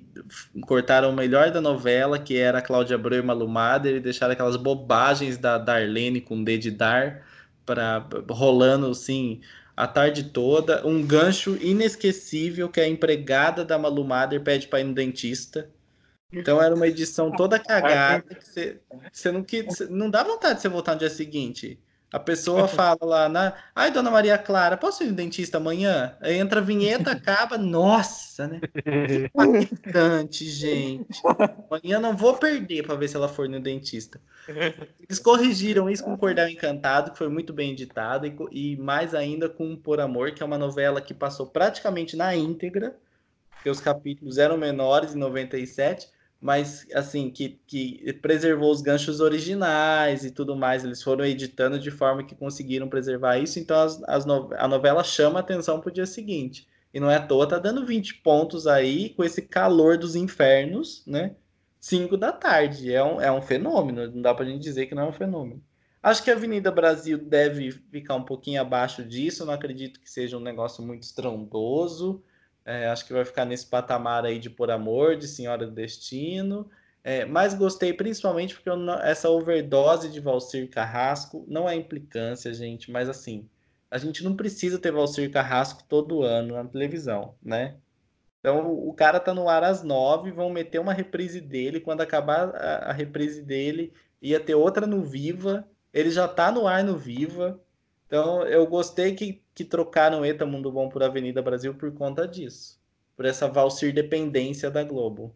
S2: cortaram o melhor da novela, que era Cláudia Abreu e Malumader, e deixaram aquelas bobagens da Darlene com D de dar, pra, rolando assim a tarde toda. Um gancho inesquecível que a empregada da Malumader pede para ir no dentista. Então era uma edição toda [laughs] cagada que você, você não, que, não dá vontade de você voltar no dia seguinte. A pessoa fala lá, na... ai, dona Maria Clara, posso ir no dentista amanhã? Aí entra a vinheta, [laughs] acaba, nossa, né? Impactante, gente. Amanhã não vou perder para ver se ela for no dentista. Eles corrigiram isso com Cordel Encantado, que foi muito bem editado, e, e mais ainda com Por Amor, que é uma novela que passou praticamente na íntegra, porque os capítulos eram menores em 97 mas assim, que, que preservou os ganchos originais e tudo mais. Eles foram editando de forma que conseguiram preservar isso, então as, as no, a novela chama atenção para o dia seguinte. E não é à toa, tá dando 20 pontos aí com esse calor dos infernos, né? 5 da tarde. É um, é um fenômeno, não dá pra gente dizer que não é um fenômeno. Acho que a Avenida Brasil deve ficar um pouquinho abaixo disso, não acredito que seja um negócio muito estrondoso. É, acho que vai ficar nesse patamar aí de Por Amor, de Senhora do Destino. É, mas gostei principalmente porque não, essa overdose de Valcir Carrasco não é implicância, gente, mas assim, a gente não precisa ter Valcir Carrasco todo ano na televisão, né? Então o cara tá no ar às nove, vão meter uma reprise dele, quando acabar a, a reprise dele, ia ter outra no Viva, ele já tá no ar no Viva. Então eu gostei que, que trocaram Eta Mundo Bom por Avenida Brasil por conta disso. Por essa Valsir dependência da Globo.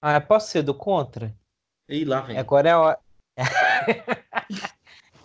S1: Ah, posso ser do contra?
S2: E lá vem.
S1: Agora é a hora. [laughs]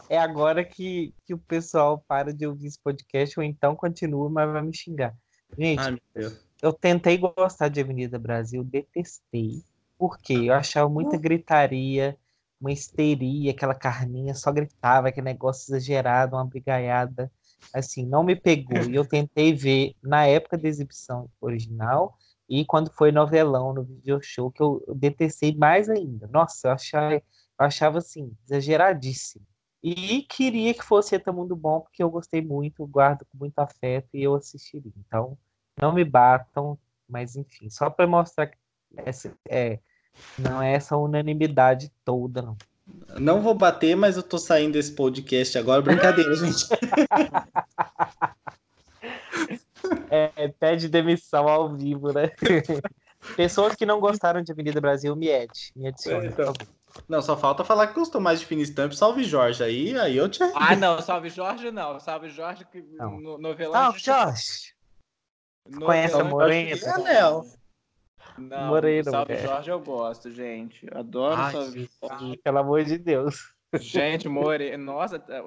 S1: é agora que, que o pessoal para de ouvir esse podcast ou então continua, mas vai me xingar. Gente,
S2: Ai, Deus.
S1: eu tentei gostar de Avenida Brasil, detestei. Porque eu achava muita gritaria, uma histeria, aquela carninha só gritava, aquele negócio exagerado, uma brigaiada. Assim, não me pegou. E eu [laughs] tentei ver na época da exibição original e quando foi novelão no video show, que eu detestei mais ainda. Nossa, eu achava, eu achava assim, exageradíssimo. E queria que fosse Eta Mundo Bom, porque eu gostei muito, guardo com muito afeto e eu assistiria. Então, não me batam, mas enfim, só para mostrar que essa, é, não é essa unanimidade toda, não.
S2: Não vou bater, mas eu tô saindo desse podcast agora. Brincadeira, [laughs] gente.
S1: É, pede demissão ao vivo, né? [laughs] Pessoas que não gostaram de Avenida Brasil, me ede, me adicione,
S2: Então.
S1: por favor.
S2: Não, só falta falar que gostou mais de Finistamp. Salve Jorge aí, aí eu te
S3: Ah, não, salve Jorge não. Salve Jorge que
S1: Não.
S3: no, novelão.
S1: Salve, Jorge!
S3: novelão-
S1: conhece a Morena?
S2: É Léo.
S3: Não,
S1: Morena,
S3: salve
S1: mulher.
S3: Jorge eu gosto, gente. Adoro
S2: Ai,
S3: salve Jorge.
S1: Pelo amor de Deus.
S3: Gente, Morena. Nossa, tá,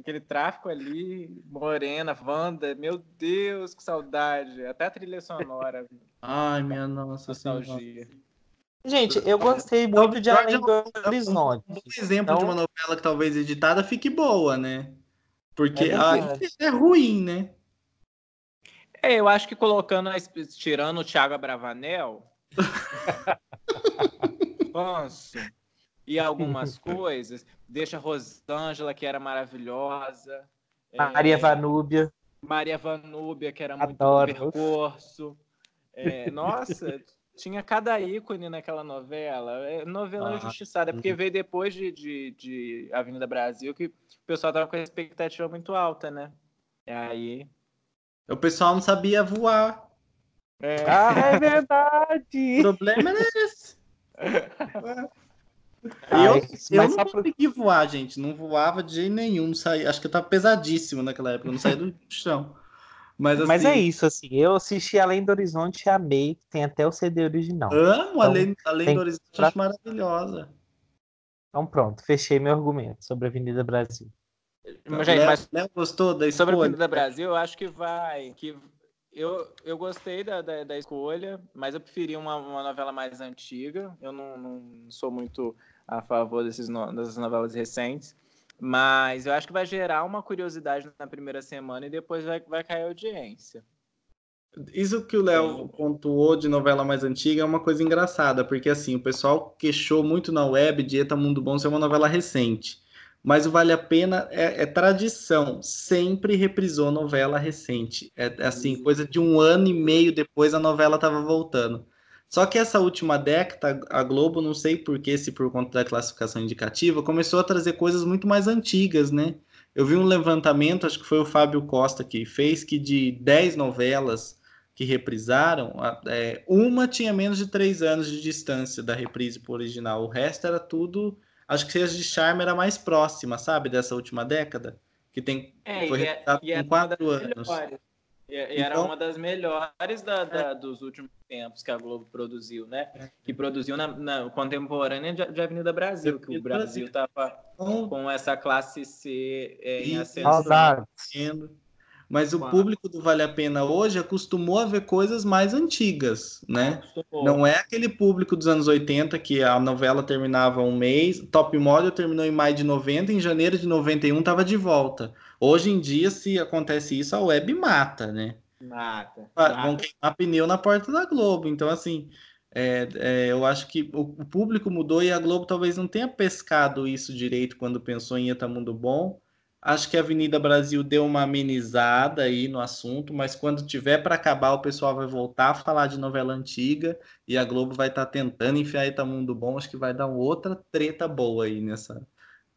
S3: aquele tráfico ali, Morena, Wanda, meu Deus, que saudade. Até a trilha sonora,
S2: Ai, minha nossa
S3: nostalgia.
S1: Gente, eu gostei muito de Além do Horizonte.
S2: Um bom exemplo de
S1: Então-
S2: uma novela que talvez editada fique boa, né? Porque
S1: É
S2: a é ruim, né?
S3: É, eu acho que colocando, tirando o Thiago Abravanel, [laughs] Afonso, e algumas coisas, deixa a Rosângela, que era maravilhosa. é,
S1: Maria Vanúbia.
S3: Maria Vanúbia, que era muito
S1: Adoro.
S3: percurso. É, [laughs] nossa, tinha cada ícone naquela novela. É, novela
S2: Ah,
S3: injustiçada, porque veio depois de, de, de Avenida Brasil, que o pessoal tava com a expectativa muito alta, né? E aí.
S2: O pessoal não sabia voar.
S3: é,
S1: Ah, é [laughs]
S2: O
S1: verdade!
S2: problema era esse. [laughs]
S1: Ai,
S2: eu eu não consegui voar, gente. Não voava de jeito nenhum. Não saía, acho que eu tava pesadíssimo naquela época. Eu não saía do [laughs] chão. Mas, assim,
S1: Mas é isso, assim, eu assisti Além do Horizonte e amei, tem até o CD original.
S2: Amo, além, além
S1: tem
S2: do Horizonte, acho maravilhosa.
S1: Então pronto, fechei meu argumento sobre a Avenida Brasil.
S3: Mas, gente,
S2: Léo,
S3: mas
S2: Léo gostou da
S3: sobre a
S2: escolha?
S3: Avenida Brasil, eu acho que vai. Que eu, eu gostei da, da, da escolha, mas eu preferi uma, uma novela mais antiga. Eu não, não sou muito a favor desses no, dessas novelas recentes. Mas eu acho que vai gerar uma curiosidade na primeira semana e depois vai, vai cair a audiência.
S2: Isso que o Léo pontuou de novela mais antiga é uma coisa engraçada, porque assim, o pessoal queixou muito na web de Eta Mundo Bom ser uma novela recente. Mas o Vale a Pena é, é tradição, sempre reprisou novela recente. É, é assim, coisa de um ano e meio depois a novela estava voltando. Só que essa última década, a Globo, não sei por que, se por conta da classificação indicativa, começou a trazer coisas muito mais antigas, né? Eu vi um levantamento, acho que foi o Fábio Costa que fez, que de 10 novelas que reprisaram, é, uma tinha menos de 3 anos de distância da reprise pro original. O resto era tudo. Acho que as de Charme era mais próxima, sabe, dessa última década? Que tem. foi
S3: e é-
S2: reprisado
S3: e é
S2: com 4
S3: das
S2: anos.
S3: melhores. E, e era
S2: Então-
S3: uma das melhores da- da- dos últimos tempos que a Globo produziu, né? Que produziu na, na contemporânea de, de Avenida Brasil, que o Brasil estava
S2: Então,
S3: com essa classe C é, em ascensão.
S2: Mas o
S3: Claro.
S2: público do Vale a Pena hoje acostumou a ver coisas mais antigas, né?
S3: Acostumou.
S2: Não é aquele público dos anos 80 que a novela terminava um mês, Top Model terminou em maio de 90, em janeiro de 91 estava de volta. Hoje em dia, se acontece isso, a web mata, né?
S3: Mata.
S2: Ah,
S3: mata.
S2: Vão queimar pneu na porta da Globo. Então, assim, é, é, eu acho que o, o público mudou e a Globo talvez não tenha pescado isso direito quando pensou em Eta Mundo Bom. Acho que a Avenida Brasil deu uma amenizada aí no assunto, mas quando tiver para acabar, o pessoal vai voltar a falar de novela antiga e a Globo vai estar tentando enfiar Eta Mundo Bom. Acho que vai dar outra treta boa aí nessa.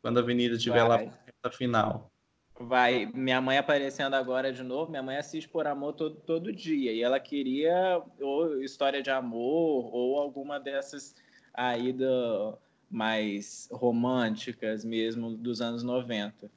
S2: Quando a Avenida estiver lá
S3: Vai.
S2: pra reta final.
S3: Vai, minha mãe aparecendo agora de novo. Minha mãe assiste Por Amor todo, todo dia. E ela queria ou história de amor ou alguma dessas aí do, mais românticas mesmo dos anos 90.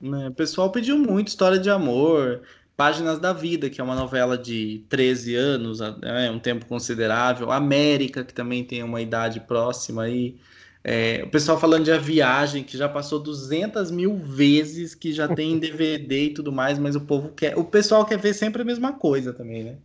S2: Né, o pessoal pediu muito história de amor, Páginas da Vida, que é uma novela de 13 anos, é um tempo considerável. América, que também tem uma idade próxima aí. É, o pessoal falando de A Viagem, que já passou 200 mil vezes, que já tem DVD [laughs] e tudo mais, mas o povo quer. O pessoal quer ver sempre a mesma coisa também, né?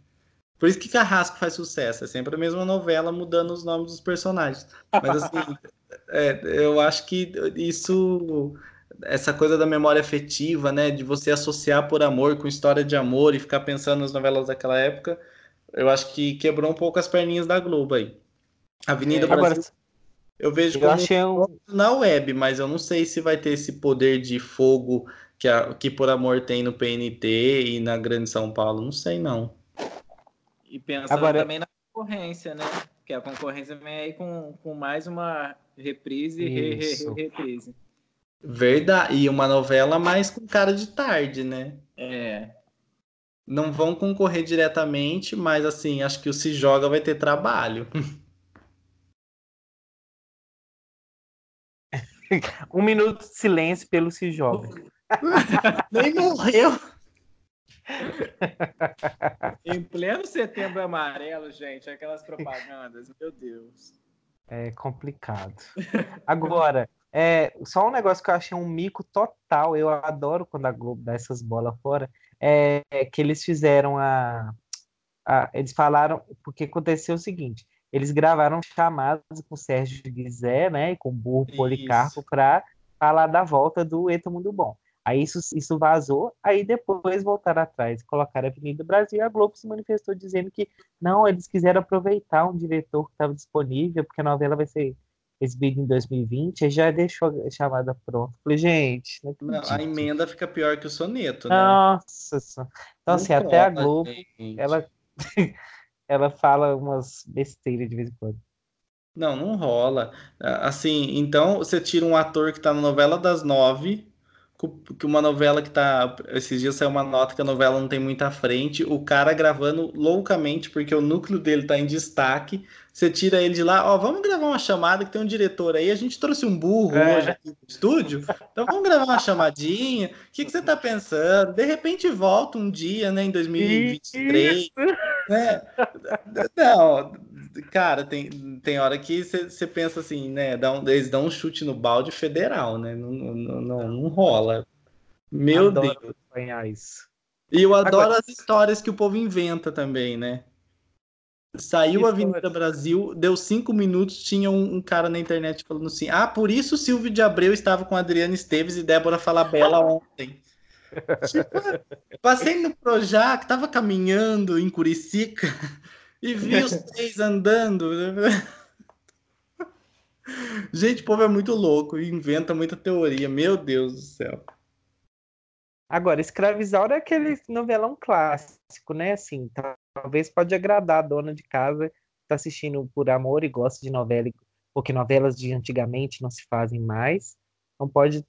S2: Por isso que Carrasco faz sucesso, é sempre a mesma novela mudando os nomes dos personagens. Mas assim, [laughs] é, eu acho que isso essa coisa da memória afetiva, né, de você associar por amor com história de amor e ficar pensando nas novelas daquela época, eu acho que quebrou um pouco as perninhas da Globo aí. Avenida é, Brasil, agora, eu vejo eu achei um... na web, mas eu não sei se vai ter esse poder de fogo que, a, que por amor tem no PNT e na Grande São Paulo, não sei não.
S3: E pensando agora... também na concorrência, né? Que a concorrência vem aí com, com mais uma reprise e re, re, re, reprise.
S2: Verdade. E uma novela mais com cara de tarde, né?
S3: É.
S2: Não vão concorrer diretamente, mas assim, acho que o Se Joga vai ter trabalho. [laughs]
S1: um minuto de silêncio pelo Se Joga. [laughs]
S2: Nem morreu. [laughs]
S3: em pleno setembro amarelo, gente, aquelas propagandas, meu Deus.
S1: É complicado. Agora, é, só um negócio que eu achei um mico total. Eu adoro quando a Globo dá essas bolas fora. É, é que eles fizeram a, a, Eles falaram. Porque aconteceu o seguinte: eles gravaram chamadas com o Sérgio Guizé, né? E com o Burro Policarpo para falar da volta do Eto Mundo Bom. Aí isso, isso vazou, aí depois voltaram atrás, colocaram a Avenida Brasil e a Globo se manifestou dizendo que não, eles quiseram aproveitar um diretor que estava disponível, porque a novela vai ser exibida em 2020, e já deixou a chamada pronta. Falei, gente,
S2: não, não a emenda fica pior que o soneto, né?
S1: Nossa, então não assim, até a Globo, ela, [laughs] ela fala umas besteiras de vez em quando.
S2: Não, não rola. Assim, então você tira um ator que tá na novela das nove que uma novela que tá. Esses dias saiu uma nota que a novela não tem muita frente, o cara gravando loucamente, porque o núcleo dele tá em destaque. Você tira ele de lá, ó, vamos gravar uma chamada que tem um diretor aí. A gente trouxe um burro é. hoje aqui no estúdio, então vamos gravar uma chamadinha. O que, que você tá pensando? De repente volta um dia, né, em 2023. Isso. Né? Não, cara, tem, tem hora que você pensa assim, né? Dá um, eles dão um chute no balde federal, né? Não, não, não, não rola. Meu adoro
S1: Deus. Isso.
S2: E eu adoro Agora... as histórias que o povo inventa também, né? Saiu a Avenida Brasil, deu cinco minutos, tinha um, um, cara na internet falando assim: Ah, por isso Silvio de Abreu estava com Adriana Esteves e Débora Falabella ontem. tipo, [laughs] passei no Projac, tava caminhando em Curicica e vi os [laughs] três andando. Gente, o povo é muito louco e inventa muita teoria. Meu Deus do céu.
S1: Agora, Escravizaura é aquele novelão clássico, né? Assim, talvez pode agradar a dona de casa que está assistindo por amor e gosta de novela, porque novelas de antigamente não se fazem mais. Então pode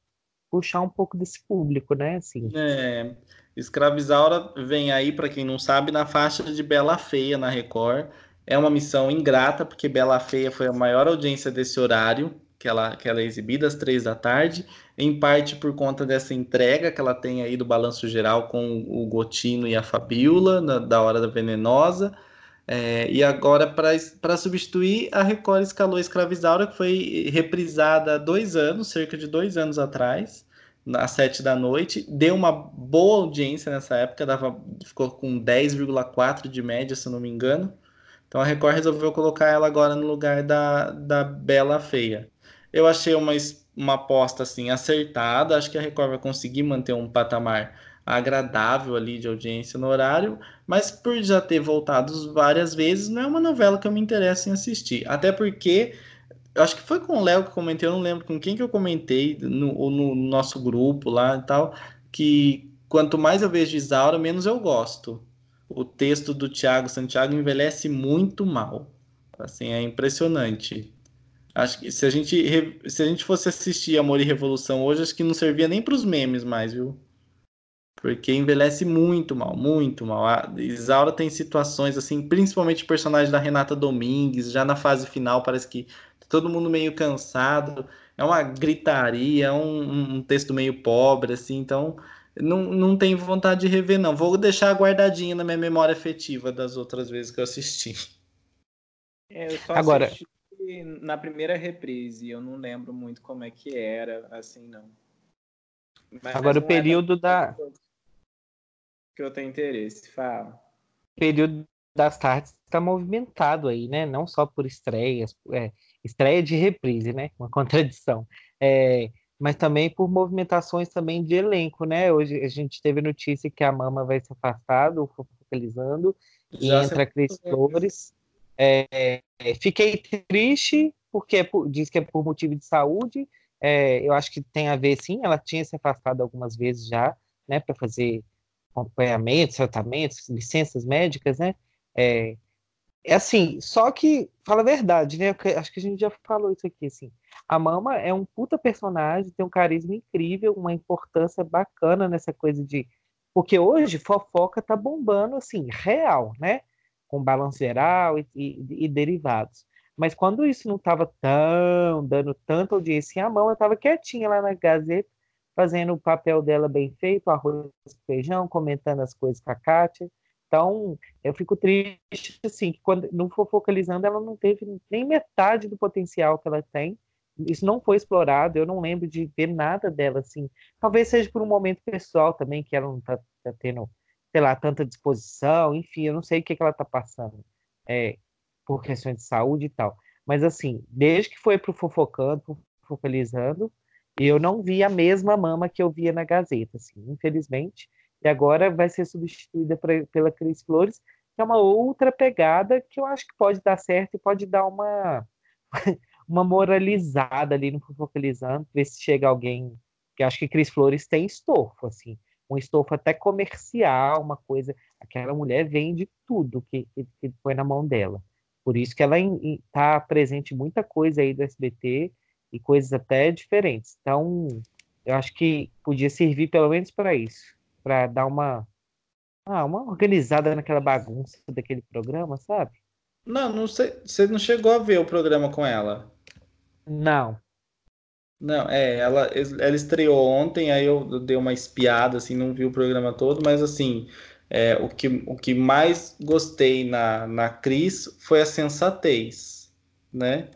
S1: puxar um pouco desse público, né? Assim.
S2: É. Escravizaura vem aí, para quem não sabe, na faixa de Bela Feia na Record. É uma missão ingrata, porque Bela Feia foi a maior audiência desse horário, que ela, que ela é exibida às três da tarde, em parte por conta dessa entrega que ela tem aí do Balanço Geral com o Gotino e a Fabiola, na, da Hora da Venenosa. É, e agora, para substituir, a Record escalou Escravizaura, que foi reprisada há dois anos, cerca de dois anos atrás às 7 da noite. Deu uma boa audiência nessa época, dava, ficou com 10,4 de média, se não me engano. Então a Record resolveu colocar ela agora no lugar da, da Bela Feia. Eu achei uma, uma aposta assim acertada, acho que a Record vai conseguir manter um patamar agradável ali de audiência no horário, mas por já ter voltado várias vezes, não é uma novela que eu me interesso em assistir. Até porque eu acho que foi com o Léo que comentei, eu não lembro com quem que eu comentei no, no nosso grupo lá e tal, que quanto mais eu vejo Isaura, menos eu gosto. O texto do Tiago Santiago envelhece muito mal. Assim, é impressionante. Acho que se a gente se a gente fosse assistir Amor e Revolução hoje, acho que não servia nem para os memes mais, viu? Porque envelhece muito mal, muito mal. A Isaura tem situações assim, principalmente o personagem da Renata Domingues, já na fase final parece que todo mundo meio cansado, é uma gritaria, é um, um texto meio pobre, assim, então não, não tenho vontade de rever, não. Vou deixar guardadinho na minha memória afetiva das outras vezes que eu assisti.
S3: É, eu só Agora... assisti na primeira reprise, eu não lembro muito como é que era, assim, não.
S1: Mas Agora, o período da
S3: que eu tenho interesse. Fala.
S1: O período das tardes está movimentado aí, né? Não só por estreias, é, estreia de reprise, né? Uma [laughs] contradição. É, mas também por movimentações também de elenco, né? Hoje a gente teve notícia que a Mama vai se afastar do Focalizando e entra a Cris Flores. É, fiquei triste porque é diz que é por motivo de saúde. É, eu acho que tem a ver, sim. Ela tinha se afastado algumas vezes já, né? Para fazer acompanhamentos, tratamentos, licenças médicas, né? É, é assim, só que, fala a verdade, né? Acho que a gente já falou isso aqui, assim. A Mama é um puta personagem, tem um carisma incrível, uma importância bacana nessa coisa de. Porque hoje fofoca tá bombando, assim, real, né? Com balanço geral e, e, e derivados. Mas quando isso não estava tão dando tanta audiência, a Mama estava quietinha lá na Gazeta, fazendo o papel dela bem feito, arroz e feijão, comentando as coisas com a Kátia. Então, eu fico triste, assim, que quando não for focalizando, ela não teve nem metade do potencial que ela tem. Isso não foi explorado, eu não lembro de ver nada dela, assim. Talvez seja por um momento pessoal também, que ela não está tá tendo, sei lá, tanta disposição, enfim, eu não sei o que, que ela está passando, é, por questões de saúde e tal. Mas, assim, desde que foi para o Fofocando, Focalizando, eu não vi a mesma mama que eu via na Gazeta, assim, infelizmente. E agora vai ser substituída pra, pela Cris Flores, que é uma outra pegada que eu acho que pode dar certo e pode dar uma, [laughs] uma moralizada ali no Fofocalizando, ver se chega alguém. Que acho que Cris Flores tem estofo, assim, um estofo até comercial, uma coisa. Aquela mulher vende tudo que, que, que na mão dela. Por isso que ela está presente muita coisa aí do SBT e coisas até diferentes. Então, eu acho que podia servir pelo menos para isso, para dar uma ah, uma organizada naquela bagunça daquele programa, sabe?
S2: Não, não sei, você não chegou a ver o programa com ela?
S1: Não.
S2: Não, é, ela, ela estreou ontem, aí eu dei uma espiada, assim, não vi o programa todo, mas assim, é, o, que, o que mais gostei na, na Cris foi a sensatez, né?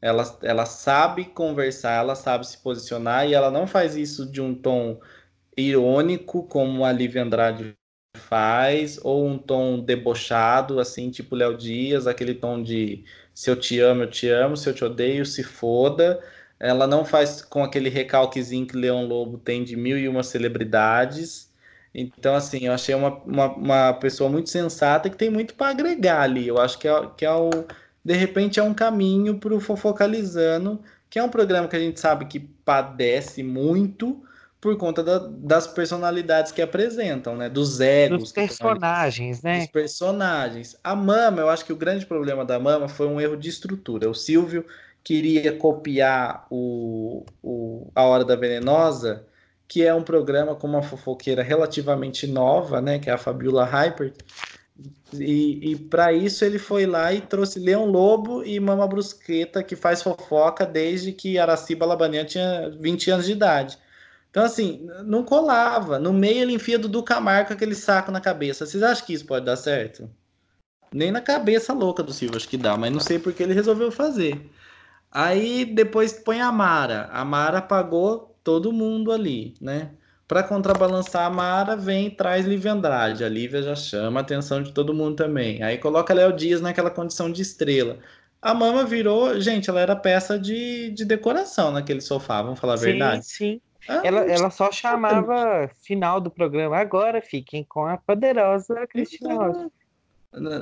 S2: Ela, ela sabe conversar, ela sabe se posicionar e ela não faz isso de um tom irônico, como a Lívia Andrade faz, ou um tom debochado, assim, tipo Léo Dias, aquele tom de se eu te amo, eu te amo, se eu te odeio, se foda. Ela não faz com aquele recalquezinho que Leão Lobo tem de mil e uma celebridades. Então, assim, eu achei uma, uma, uma pessoa muito sensata que tem muito para agregar ali. Eu acho que é, que é o de repente é um caminho para o Fofocalizando, que é um programa que a gente sabe que padece muito por conta da, das personalidades que apresentam, né? Dos egos.
S1: Dos personagens, né?
S2: Dos personagens. A Mama, eu acho que o grande problema da Mama foi um erro de estrutura. O Silvio queria copiar o, o A Hora da Venenosa, que é um programa com uma fofoqueira relativamente nova, né? Que é a Fabiola Hyper, e, e para isso ele foi lá e trouxe Leão Lobo e Mama Brusqueta, que faz fofoca desde que Araciba Labanian tinha 20 anos de idade. Então, assim, não colava. No meio ele enfia Dudu Camargo com aquele saco na cabeça. Vocês acham que isso pode dar certo? Nem na cabeça louca do Silva acho que dá, mas não sei porque ele resolveu fazer. Aí depois põe a Mara. A Mara pagou todo mundo ali, né? Para contrabalançar a Mara, vem e traz Lívia Andrade. A Lívia já chama a atenção de todo mundo também. Aí coloca Léo Dias naquela condição de estrela. A Mama virou, gente, ela era peça de, de decoração naquele sofá, vamos falar a
S1: sim,
S2: verdade?
S1: Sim, ah, ela, ela só chamava final do programa. Agora fiquem com a poderosa Cristina Rocha.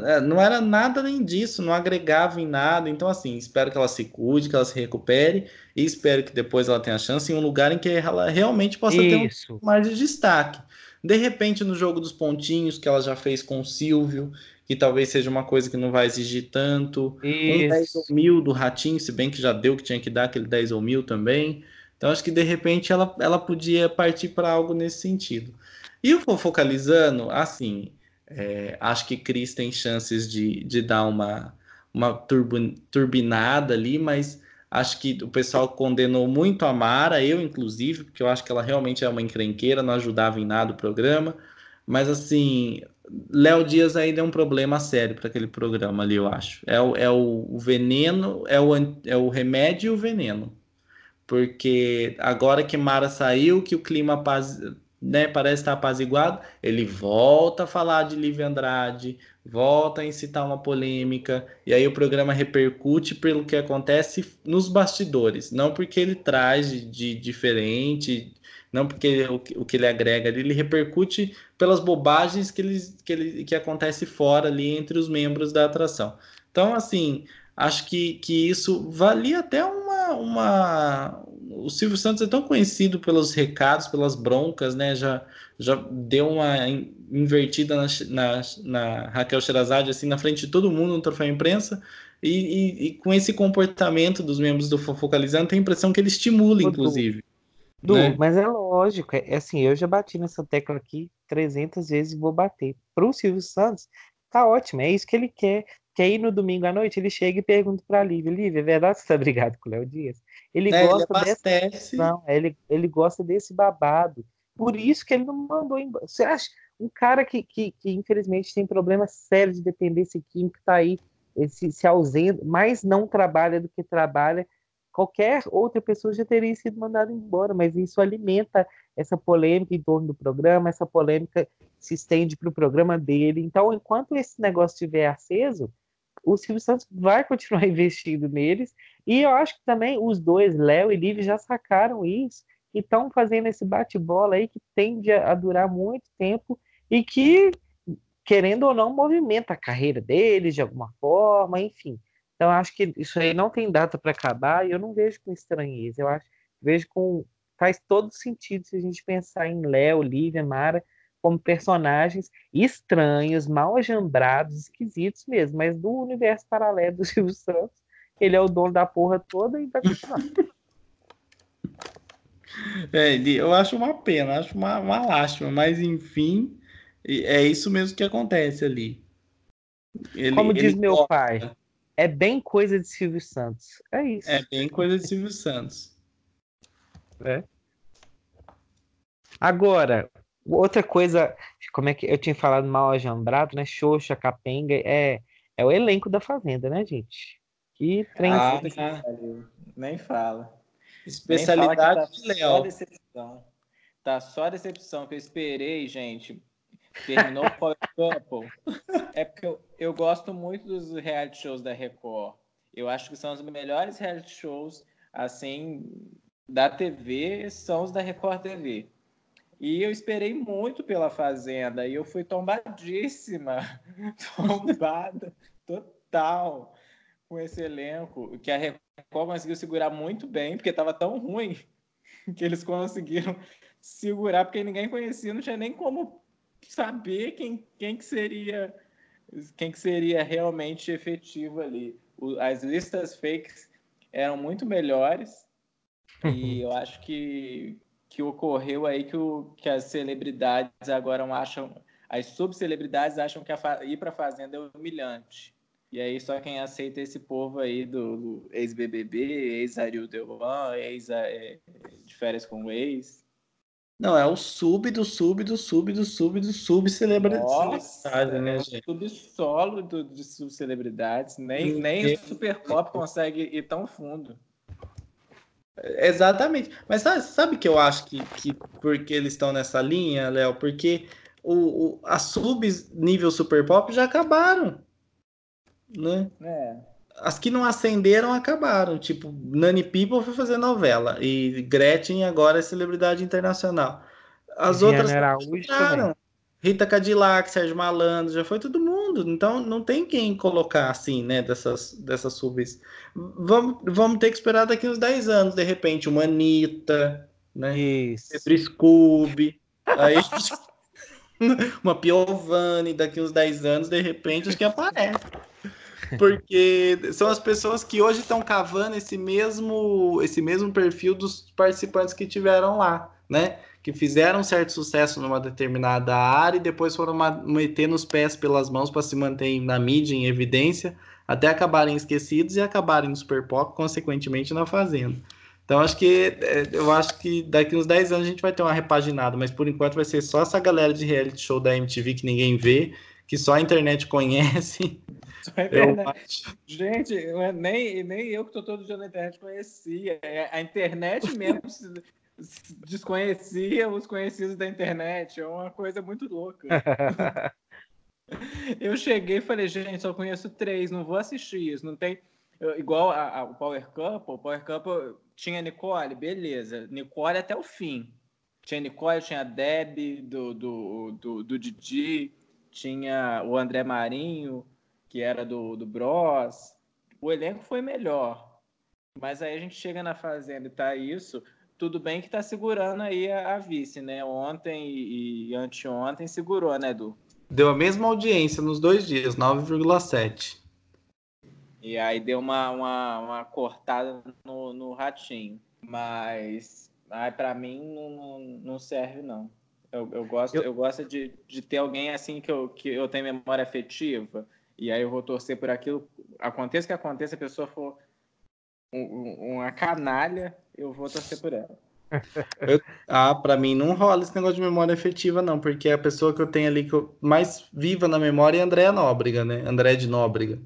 S2: É, não era nada nem disso, não agregava em nada. Então, assim, espero que ela se cuide, que ela se recupere e espero que depois ela tenha chance em um lugar em que ela realmente possa Isso. ter um mais de destaque. De repente, no jogo dos pontinhos que ela já fez com o Silvio, que talvez seja uma coisa que não vai exigir tanto. Isso. Um 10 ou mil do Ratinho, se bem que já deu que tinha que dar aquele 10 ou mil também. Então, acho que de repente ela, ela podia partir para algo nesse sentido. E o Fofocalizando, assim, é, acho que Cris tem chances de, de dar uma, uma turbinada ali, mas acho que o pessoal condenou muito a Mara, eu inclusive, porque eu acho que ela realmente é uma encrenqueira, não ajudava em nada o programa. Mas assim, Léo Dias ainda é um problema sério para aquele programa ali, eu acho. É o, é o veneno, é o, é o remédio e o veneno. Porque agora que Mara saiu, que o clima paz, né, parece estar apaziguado, ele volta a falar de Lívia Andrade, volta a incitar uma polêmica, e aí o programa repercute pelo que acontece nos bastidores, não porque ele traz de, de diferente, não porque o, o que ele agrega ali, ele repercute pelas bobagens que, ele, que, ele, que acontece fora ali entre os membros da atração. Então, assim, acho que, que isso valia até uma, uma. O Silvio Santos é tão conhecido pelos recados, pelas broncas, né? Já, já deu uma invertida na, na, na Raquel Sherazade, assim, na frente de todo mundo no troféu imprensa. E, e, e, com esse comportamento dos membros do Fofocalizando, tem a impressão que ele estimula, inclusive.
S1: Du, né? mas é lógico, é, é assim, eu já bati nessa tecla aqui 300 vezes e vou bater. Pro Silvio Santos, tá ótimo, é isso que ele quer. Que aí no domingo à noite ele chega e pergunta pra Lívia, Lívia, é verdade que você tá brigado com o Léo Dias? Ele é, gosta ele dessa não, ele, ele gosta desse babado. Por isso que ele não mandou embora. Você acha? Um cara que, que, que infelizmente tem problemas sérios de dependência química, tá aí, se, se ausenta, mais não trabalha do que trabalha, qualquer outra pessoa já teria sido mandada embora, mas isso alimenta essa polêmica em torno do programa, essa polêmica se estende para o programa dele. Então, enquanto esse negócio estiver aceso, o Silvio Santos vai continuar [laughs] investindo neles. E eu acho que também os dois, Léo e Liv, já sacaram isso e estão fazendo esse bate-bola aí que tende a durar muito tempo e que, querendo ou não, movimenta a carreira deles de alguma forma, enfim. Então, acho que isso aí não tem data para acabar e eu não vejo com estranheza. Eu acho, vejo com. faz todo sentido se a gente pensar em Léo, Lívia, Mara como personagens estranhos, mal ajambrados, esquisitos mesmo, mas do universo paralelo do [laughs] Silvio Santos. Ele é o dono da porra toda e vai continuar. [laughs]
S2: É, eu acho uma pena, acho uma, uma lástima, mas enfim, é isso mesmo que acontece ali.
S1: Ele, Como diz meu gosta. pai, é bem coisa de Silvio Santos. É isso.
S2: É bem coisa de Silvio Santos.
S1: É. Agora, outra coisa, como é que eu tinha falado mal ajambrado, né? Xoxa, Capenga, é, é o elenco da Fazenda, né, gente? Que trem. Ah,
S3: nem fala.
S2: Especialidade
S3: Nem fala tá de Léo. Só decepção. Tá só decepção que eu esperei, gente. Terminou o [laughs] Power Couple. É porque eu, eu gosto muito dos reality shows da Record. Eu acho que são os melhores reality shows, assim, da TV, são os da Record TV. E eu esperei muito pela Fazenda e eu fui tombadíssima. [laughs] Tombada total com esse elenco. Que a Record conseguiu segurar muito bem, porque estava tão ruim que eles conseguiram segurar, porque ninguém conhecia, não tinha nem como saber quem, quem que seria quem que seria realmente efetivo ali. O, as listas fakes eram muito melhores e eu [laughs] acho que, que ocorreu aí que, o, que as celebridades agora acham, as subcelebridades acham que a, ir para a fazenda é humilhante. E aí só quem aceita esse povo aí do, do ex-BBB, ex-Ariel Delvan, ex é, de férias com o ex,
S2: não, é o sub do sub do sub do sub do sub
S3: celebridade, né, gente? Subsolo do, de subcelebridades. Nem, nem o Super Pop consegue ir tão fundo.
S2: Exatamente. Mas sabe, sabe que eu acho que, que porque eles estão nessa linha, Léo? Porque o, o, as subs nível Super Pop já acabaram. Né?
S3: É
S2: as que não acenderam acabaram. Tipo, Nani People foi fazer novela e Gretchen agora é celebridade internacional. As outras
S1: pararam.
S2: Rita Cadillac, Sérgio Malandro, já foi todo mundo. Então não tem quem colocar assim, né, dessas, dessas subs. Vamos, vamos ter que esperar daqui uns 10 anos, de repente, uma Anitta, né?
S1: Isso.
S2: Scooby. Aí [laughs] uma Piovani, daqui uns 10 anos, de repente, acho que aparece. Porque são as pessoas que hoje estão cavando esse mesmo, esse mesmo perfil dos participantes que tiveram lá, né? Que fizeram certo sucesso numa determinada área e depois foram metendo os pés pelas mãos para se manter na mídia, em evidência, até acabarem esquecidos e acabarem no Super Pop, consequentemente na Fazenda. Então acho que é, eu acho que daqui uns 10 anos a gente vai ter uma repaginada, mas por enquanto vai ser só essa galera de reality show da MTV que ninguém vê, que só a internet [laughs] conhece.
S3: Só a internet. Eu... Gente, nem, nem eu que estou todo dia na internet conhecia. É, a internet mesmo desconhecia os conhecidos da internet. É uma coisa muito louca. [laughs] eu cheguei e falei, gente, só conheço três, não vou assistir isso. Não tem. Igual a, a, o Power Couple, o Power Couple tinha Nicole, beleza. Nicole até o fim. Tinha Nicole, tinha a Deb do, do, do, do Didi, tinha o André Marinho, que era do, do Bros. O elenco foi melhor. Mas aí a gente chega na Fazenda e tá isso. Tudo bem que tá segurando aí a, a vice, né? Ontem e, e anteontem segurou, né, Edu?
S2: Deu a mesma audiência nos dois dias, 9,7.
S3: E aí deu uma, uma, uma cortada no, no ratinho. Mas para mim não, não, não, serve, não. Eu, eu gosto, eu... eu gosto de, de ter alguém assim que eu, que eu tenho memória afetiva. E aí eu vou torcer por aquilo. Aconteça o que aconteça, a pessoa for um, uma canalha, eu vou torcer por ela. [laughs]
S2: Eu, ah, para mim não rola esse negócio de memória afetiva, não, porque a pessoa que eu tenho ali que eu mais viva na memória é a Andréa Nóbrega, né? André de Nóbrega.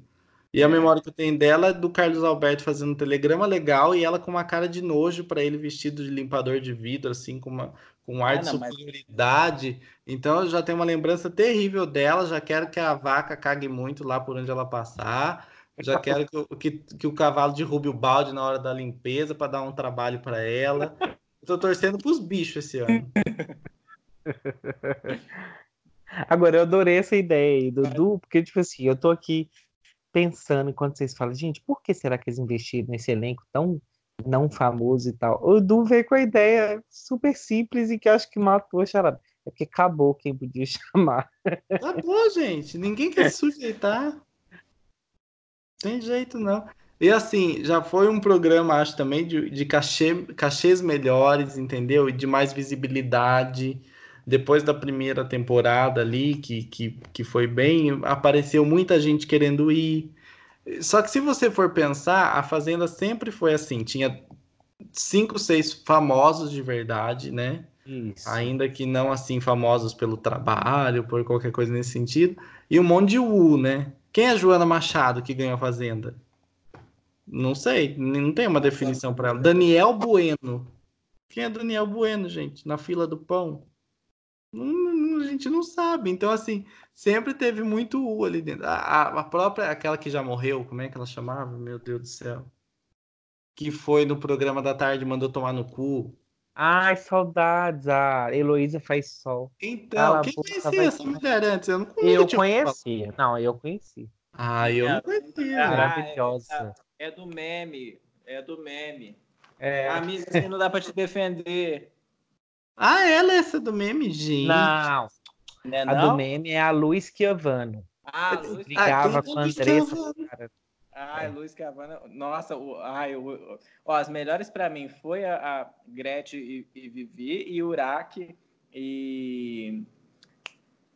S2: E a memória que eu tenho dela é do Carlos Alberto fazendo um telegrama legal e ela com uma cara de nojo para ele vestido de limpador de vidro, assim, com, uma, com um ar ah, de superioridade. Mas... Então eu já tenho uma lembrança terrível dela, já quero que a vaca cague muito lá por onde ela passar. Já quero que, que, que o cavalo derrube o balde na hora da limpeza para dar um trabalho para ela. Estou torcendo para os bichos esse ano. [laughs]
S1: Agora, eu adorei essa ideia aí, Dudu, porque, tipo assim, eu tô aqui pensando enquanto vocês falam, gente, por que será que eles investiram nesse elenco tão não famoso e tal? O Du veio com a ideia super simples e que acho que matou a charada. É porque acabou quem podia [laughs] chamar.
S2: Acabou, gente. Ninguém quer se sujeitar. Tem jeito, não. E assim, já foi um programa, acho também, de, de cachê, cachês melhores, entendeu? E de mais visibilidade depois da primeira temporada ali, que, que, que foi bem, apareceu muita gente querendo ir. Só que se você for pensar, a Fazenda sempre foi assim, tinha cinco, seis famosos de verdade, né? Isso. Ainda que não assim famosos pelo trabalho, por qualquer coisa nesse sentido, e um monte de U, né? Quem é Joana Machado que ganhou a Fazenda? Não sei, não tem uma definição para ela. Daniel Bueno. Quem é Daniel Bueno, gente? Na fila do pão? A gente não sabe. Então, assim, sempre teve muito U ali dentro. A, a, própria, aquela que já morreu, como é que ela chamava? Meu Deus do céu. Que foi no programa da tarde, mandou tomar no cu.
S1: Ai, saudades. A Heloísa faz sol.
S2: Então, Cala quem conhecia essa mulher antes?
S1: Eu não conhecia. Eu conhecia. Não, eu conheci.
S2: Ah, eu não conhecia.
S3: Ah, Maravilhosa. É, é, do meme. É do meme. É. Amiga, assim não dá pra te defender.
S2: Ah, ela é essa do meme, gente.
S1: Não. não é a não? do meme é a Luiz Chiavano.
S3: Ah, Luiz
S1: Brigava com a Andressa, cara.
S3: Ai, é. Luiz Chiavano. Nossa, o, ai, o, ó, as melhores para mim foi a, a Gretchen e, e Vivi, e Uraque, e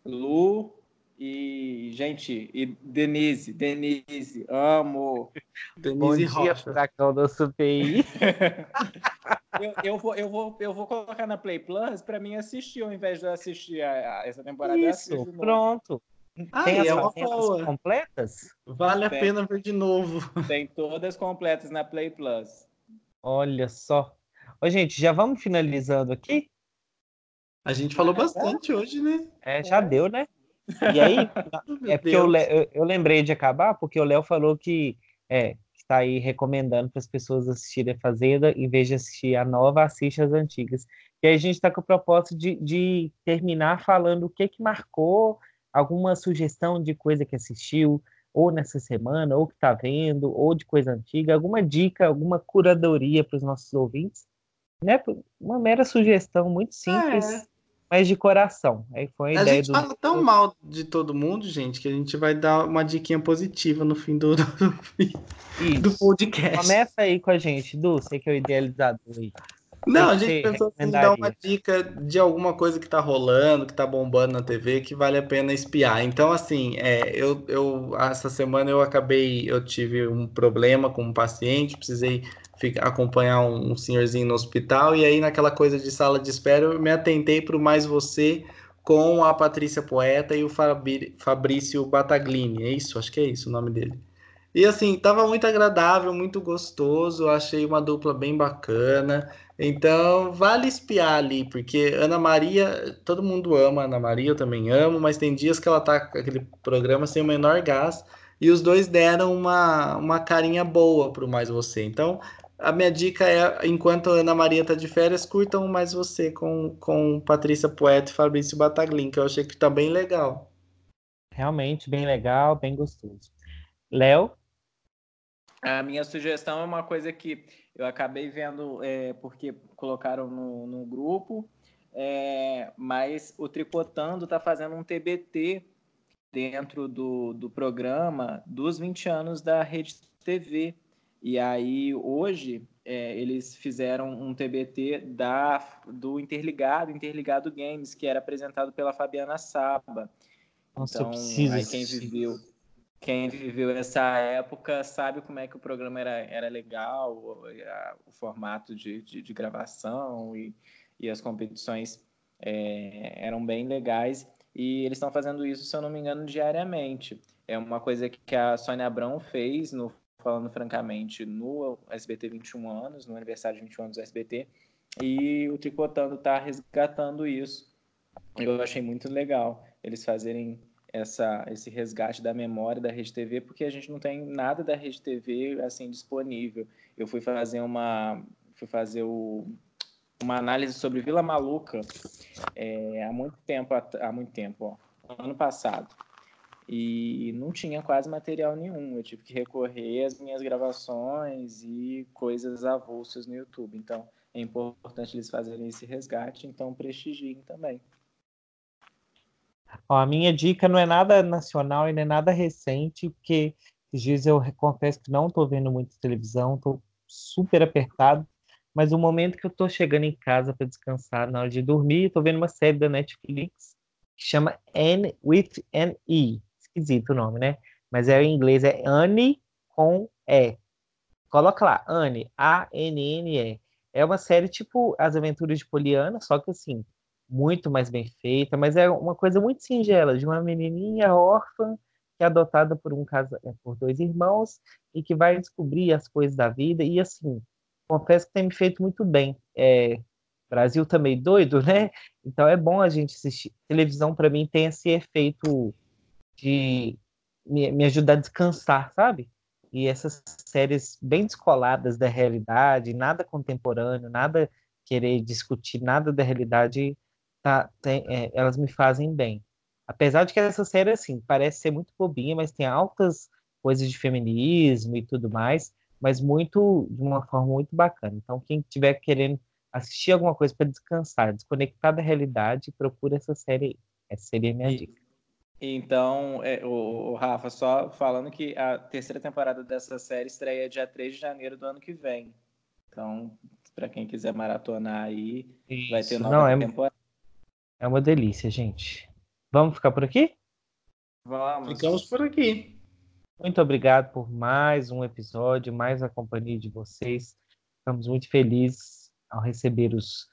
S3: Lu, e, gente, e Denise, Denise, amo.
S1: Denise Bom dia, furacão da CPI.
S3: eu, eu, vou, eu, vou, eu vou colocar na Play Plus para mim assistir, ao invés de assistir a, a essa temporada.
S1: Isso, pronto. Ah, Tem as é completas?
S2: Vale Tem. a pena ver de novo. [laughs]
S3: Tem todas completas na Play Plus.
S1: Olha só. Ô, gente, já vamos finalizando aqui?
S2: A gente falou bastante hoje, né?
S1: É, já é. deu, né? E aí, [laughs] é porque eu, eu, eu, lembrei de acabar, porque o Léo falou que é, está aí recomendando para as pessoas assistirem a Fazenda, em vez de assistir a nova, assiste as antigas. E aí a gente está com o propósito de, de, terminar falando o que que marcou, alguma sugestão de coisa que assistiu, ou nessa semana, ou que está vendo, ou de coisa antiga, alguma dica, alguma curadoria para os nossos ouvintes. Né? Uma mera sugestão muito simples. É mas de coração. Aí foi a, a ideia
S2: gente do... fala tão mal de todo mundo, gente, que a gente vai dar uma diquinha positiva no fim do, do, do podcast.
S1: Começa aí com a gente, Du, sei que é o idealizador aí.
S2: Não, a gente pensou em dar uma dica de alguma coisa que tá rolando, que tá bombando na TV, que vale a pena espiar. Então, assim, é, eu, eu essa semana eu acabei, eu tive um problema com um paciente, precisei ficar, acompanhar um, um senhorzinho no hospital, e aí naquela coisa de sala de espera, eu me atentei para o Mais Você com a Patrícia Poeta e o Fabrício Bataglini. É isso? Acho que é isso o nome dele. E assim, tava muito agradável, muito gostoso, achei uma dupla bem bacana. Então, vale espiar ali, porque Ana Maria, todo mundo ama Ana Maria, eu também amo, mas tem dias que ela tá com aquele programa sem o menor gás, e os dois deram uma, uma carinha boa pro Mais Você. Então, a minha dica é, enquanto a Ana Maria tá de férias, curtam Mais Você com, com Patrícia Poeta e Fabrício Bataglin, que eu achei que tá bem legal.
S1: Realmente, bem legal, bem gostoso. Léo?
S3: A minha sugestão é uma coisa que eu acabei vendo é, porque colocaram no, no grupo, é, mas o Tricotando está fazendo um TBT dentro do, do programa dos 20 anos da Rede TV. E aí, hoje, é, eles fizeram um TBT da, do Interligado, Interligado Games, que era apresentado pela Fabiana Saba.
S1: Nossa, então, aí
S3: quem viveu quem viveu essa época sabe como é que o programa era, era legal, o, a, o formato de, de, de, gravação e, e as competições é, eram bem legais. E eles estão fazendo isso, se eu não me engano, diariamente. É uma coisa que a Sônia Abrão fez, no, falando francamente, no SBT 21 anos, no aniversário de 21 anos do SBT, e o Tricotando está resgatando isso. Eu achei muito legal eles fazerem essa, esse resgate da memória da Rede TV, porque a gente não tem nada da Rede TV assim disponível. Eu fui fazer uma, fui fazer o, uma análise sobre Vila Maluca é, há muito tempo, há muito tempo, ó, ano passado. E não tinha quase material nenhum. Eu tive que recorrer às minhas gravações e coisas avulsas no YouTube. Então, é importante eles fazerem esse resgate, então prestigiem também.
S1: Ó, a minha dica não é nada nacional e nem nada recente, porque esses dias eu confesso que não estou vendo muito televisão, estou super apertado, mas o momento que eu estou chegando em casa para descansar na hora de dormir, estou vendo uma série da Netflix que chama Anne with an E. Esquisito o nome, né? Mas é em inglês, é Anne com E. Coloca lá, Anne, A-N-N-E. É uma série tipo As Aventuras de Poliana, só que assim, muito mais bem feita, mas é uma coisa muito singela, de uma menininha órfã que é adotada por um casa, é, por dois irmãos e que vai descobrir as coisas da vida e assim, confesso que tem me feito muito bem. É, Brasil também doido, [laughs] né? Então é bom a gente assistir. Televisão para mim tem esse efeito de me, me ajudar a descansar, sabe? E essas séries bem descoladas da realidade, nada contemporâneo, nada querer discutir nada da realidade, tá, tem, é, elas me fazem bem. Apesar de que essa série, assim, parece ser muito bobinha, mas tem altas coisas de feminismo e tudo mais, mas muito, de uma forma muito bacana. Então, quem estiver querendo assistir alguma coisa para descansar, desconectar da realidade, procura essa série aí. Essa seria a minha e, dica.
S3: Então, é, o, o, Rafa, só falando que a terceira temporada dessa série estreia dia 3 de janeiro do ano que vem. Então, para quem quiser maratonar aí, Isso. vai ter nova Não, é temporada.
S1: É uma delícia, gente. Vamos ficar por aqui?
S2: Vamos. Ficamos por aqui.
S1: Muito obrigado por mais um episódio, mais a companhia de vocês. Estamos muito felizes ao receber os,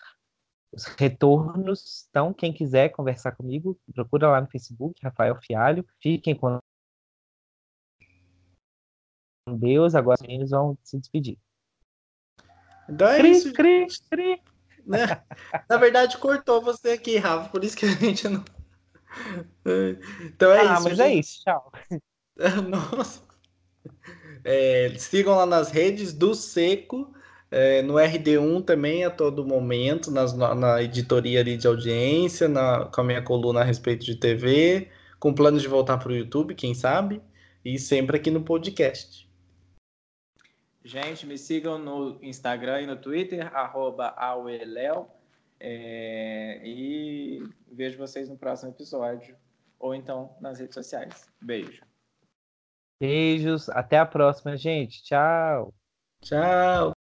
S1: os retornos. Então, quem quiser conversar comigo, procura lá no Facebook, Rafael Fialho. Fiquem com Deus. Agora os meninos vão se despedir.
S2: Então é cri. Cri, cri. Né? Na verdade, cortou você aqui, Rafa, por isso que a gente não.
S1: Então é ah, isso. mas é gente. é isso, tchau. [laughs]
S2: Nossa. É, sigam lá nas redes do Seco, é, no RD1 também a todo momento, nas, na editoria ali de audiência, na, com a minha coluna a respeito de TV, com planos de voltar para o YouTube, quem sabe, e sempre aqui no podcast.
S3: Gente, me sigam no Instagram e no Twitter, arroba É, e vejo vocês no próximo episódio. Ou então nas redes sociais. Beijo.
S1: Beijos. Até a próxima, gente. Tchau.
S2: Tchau.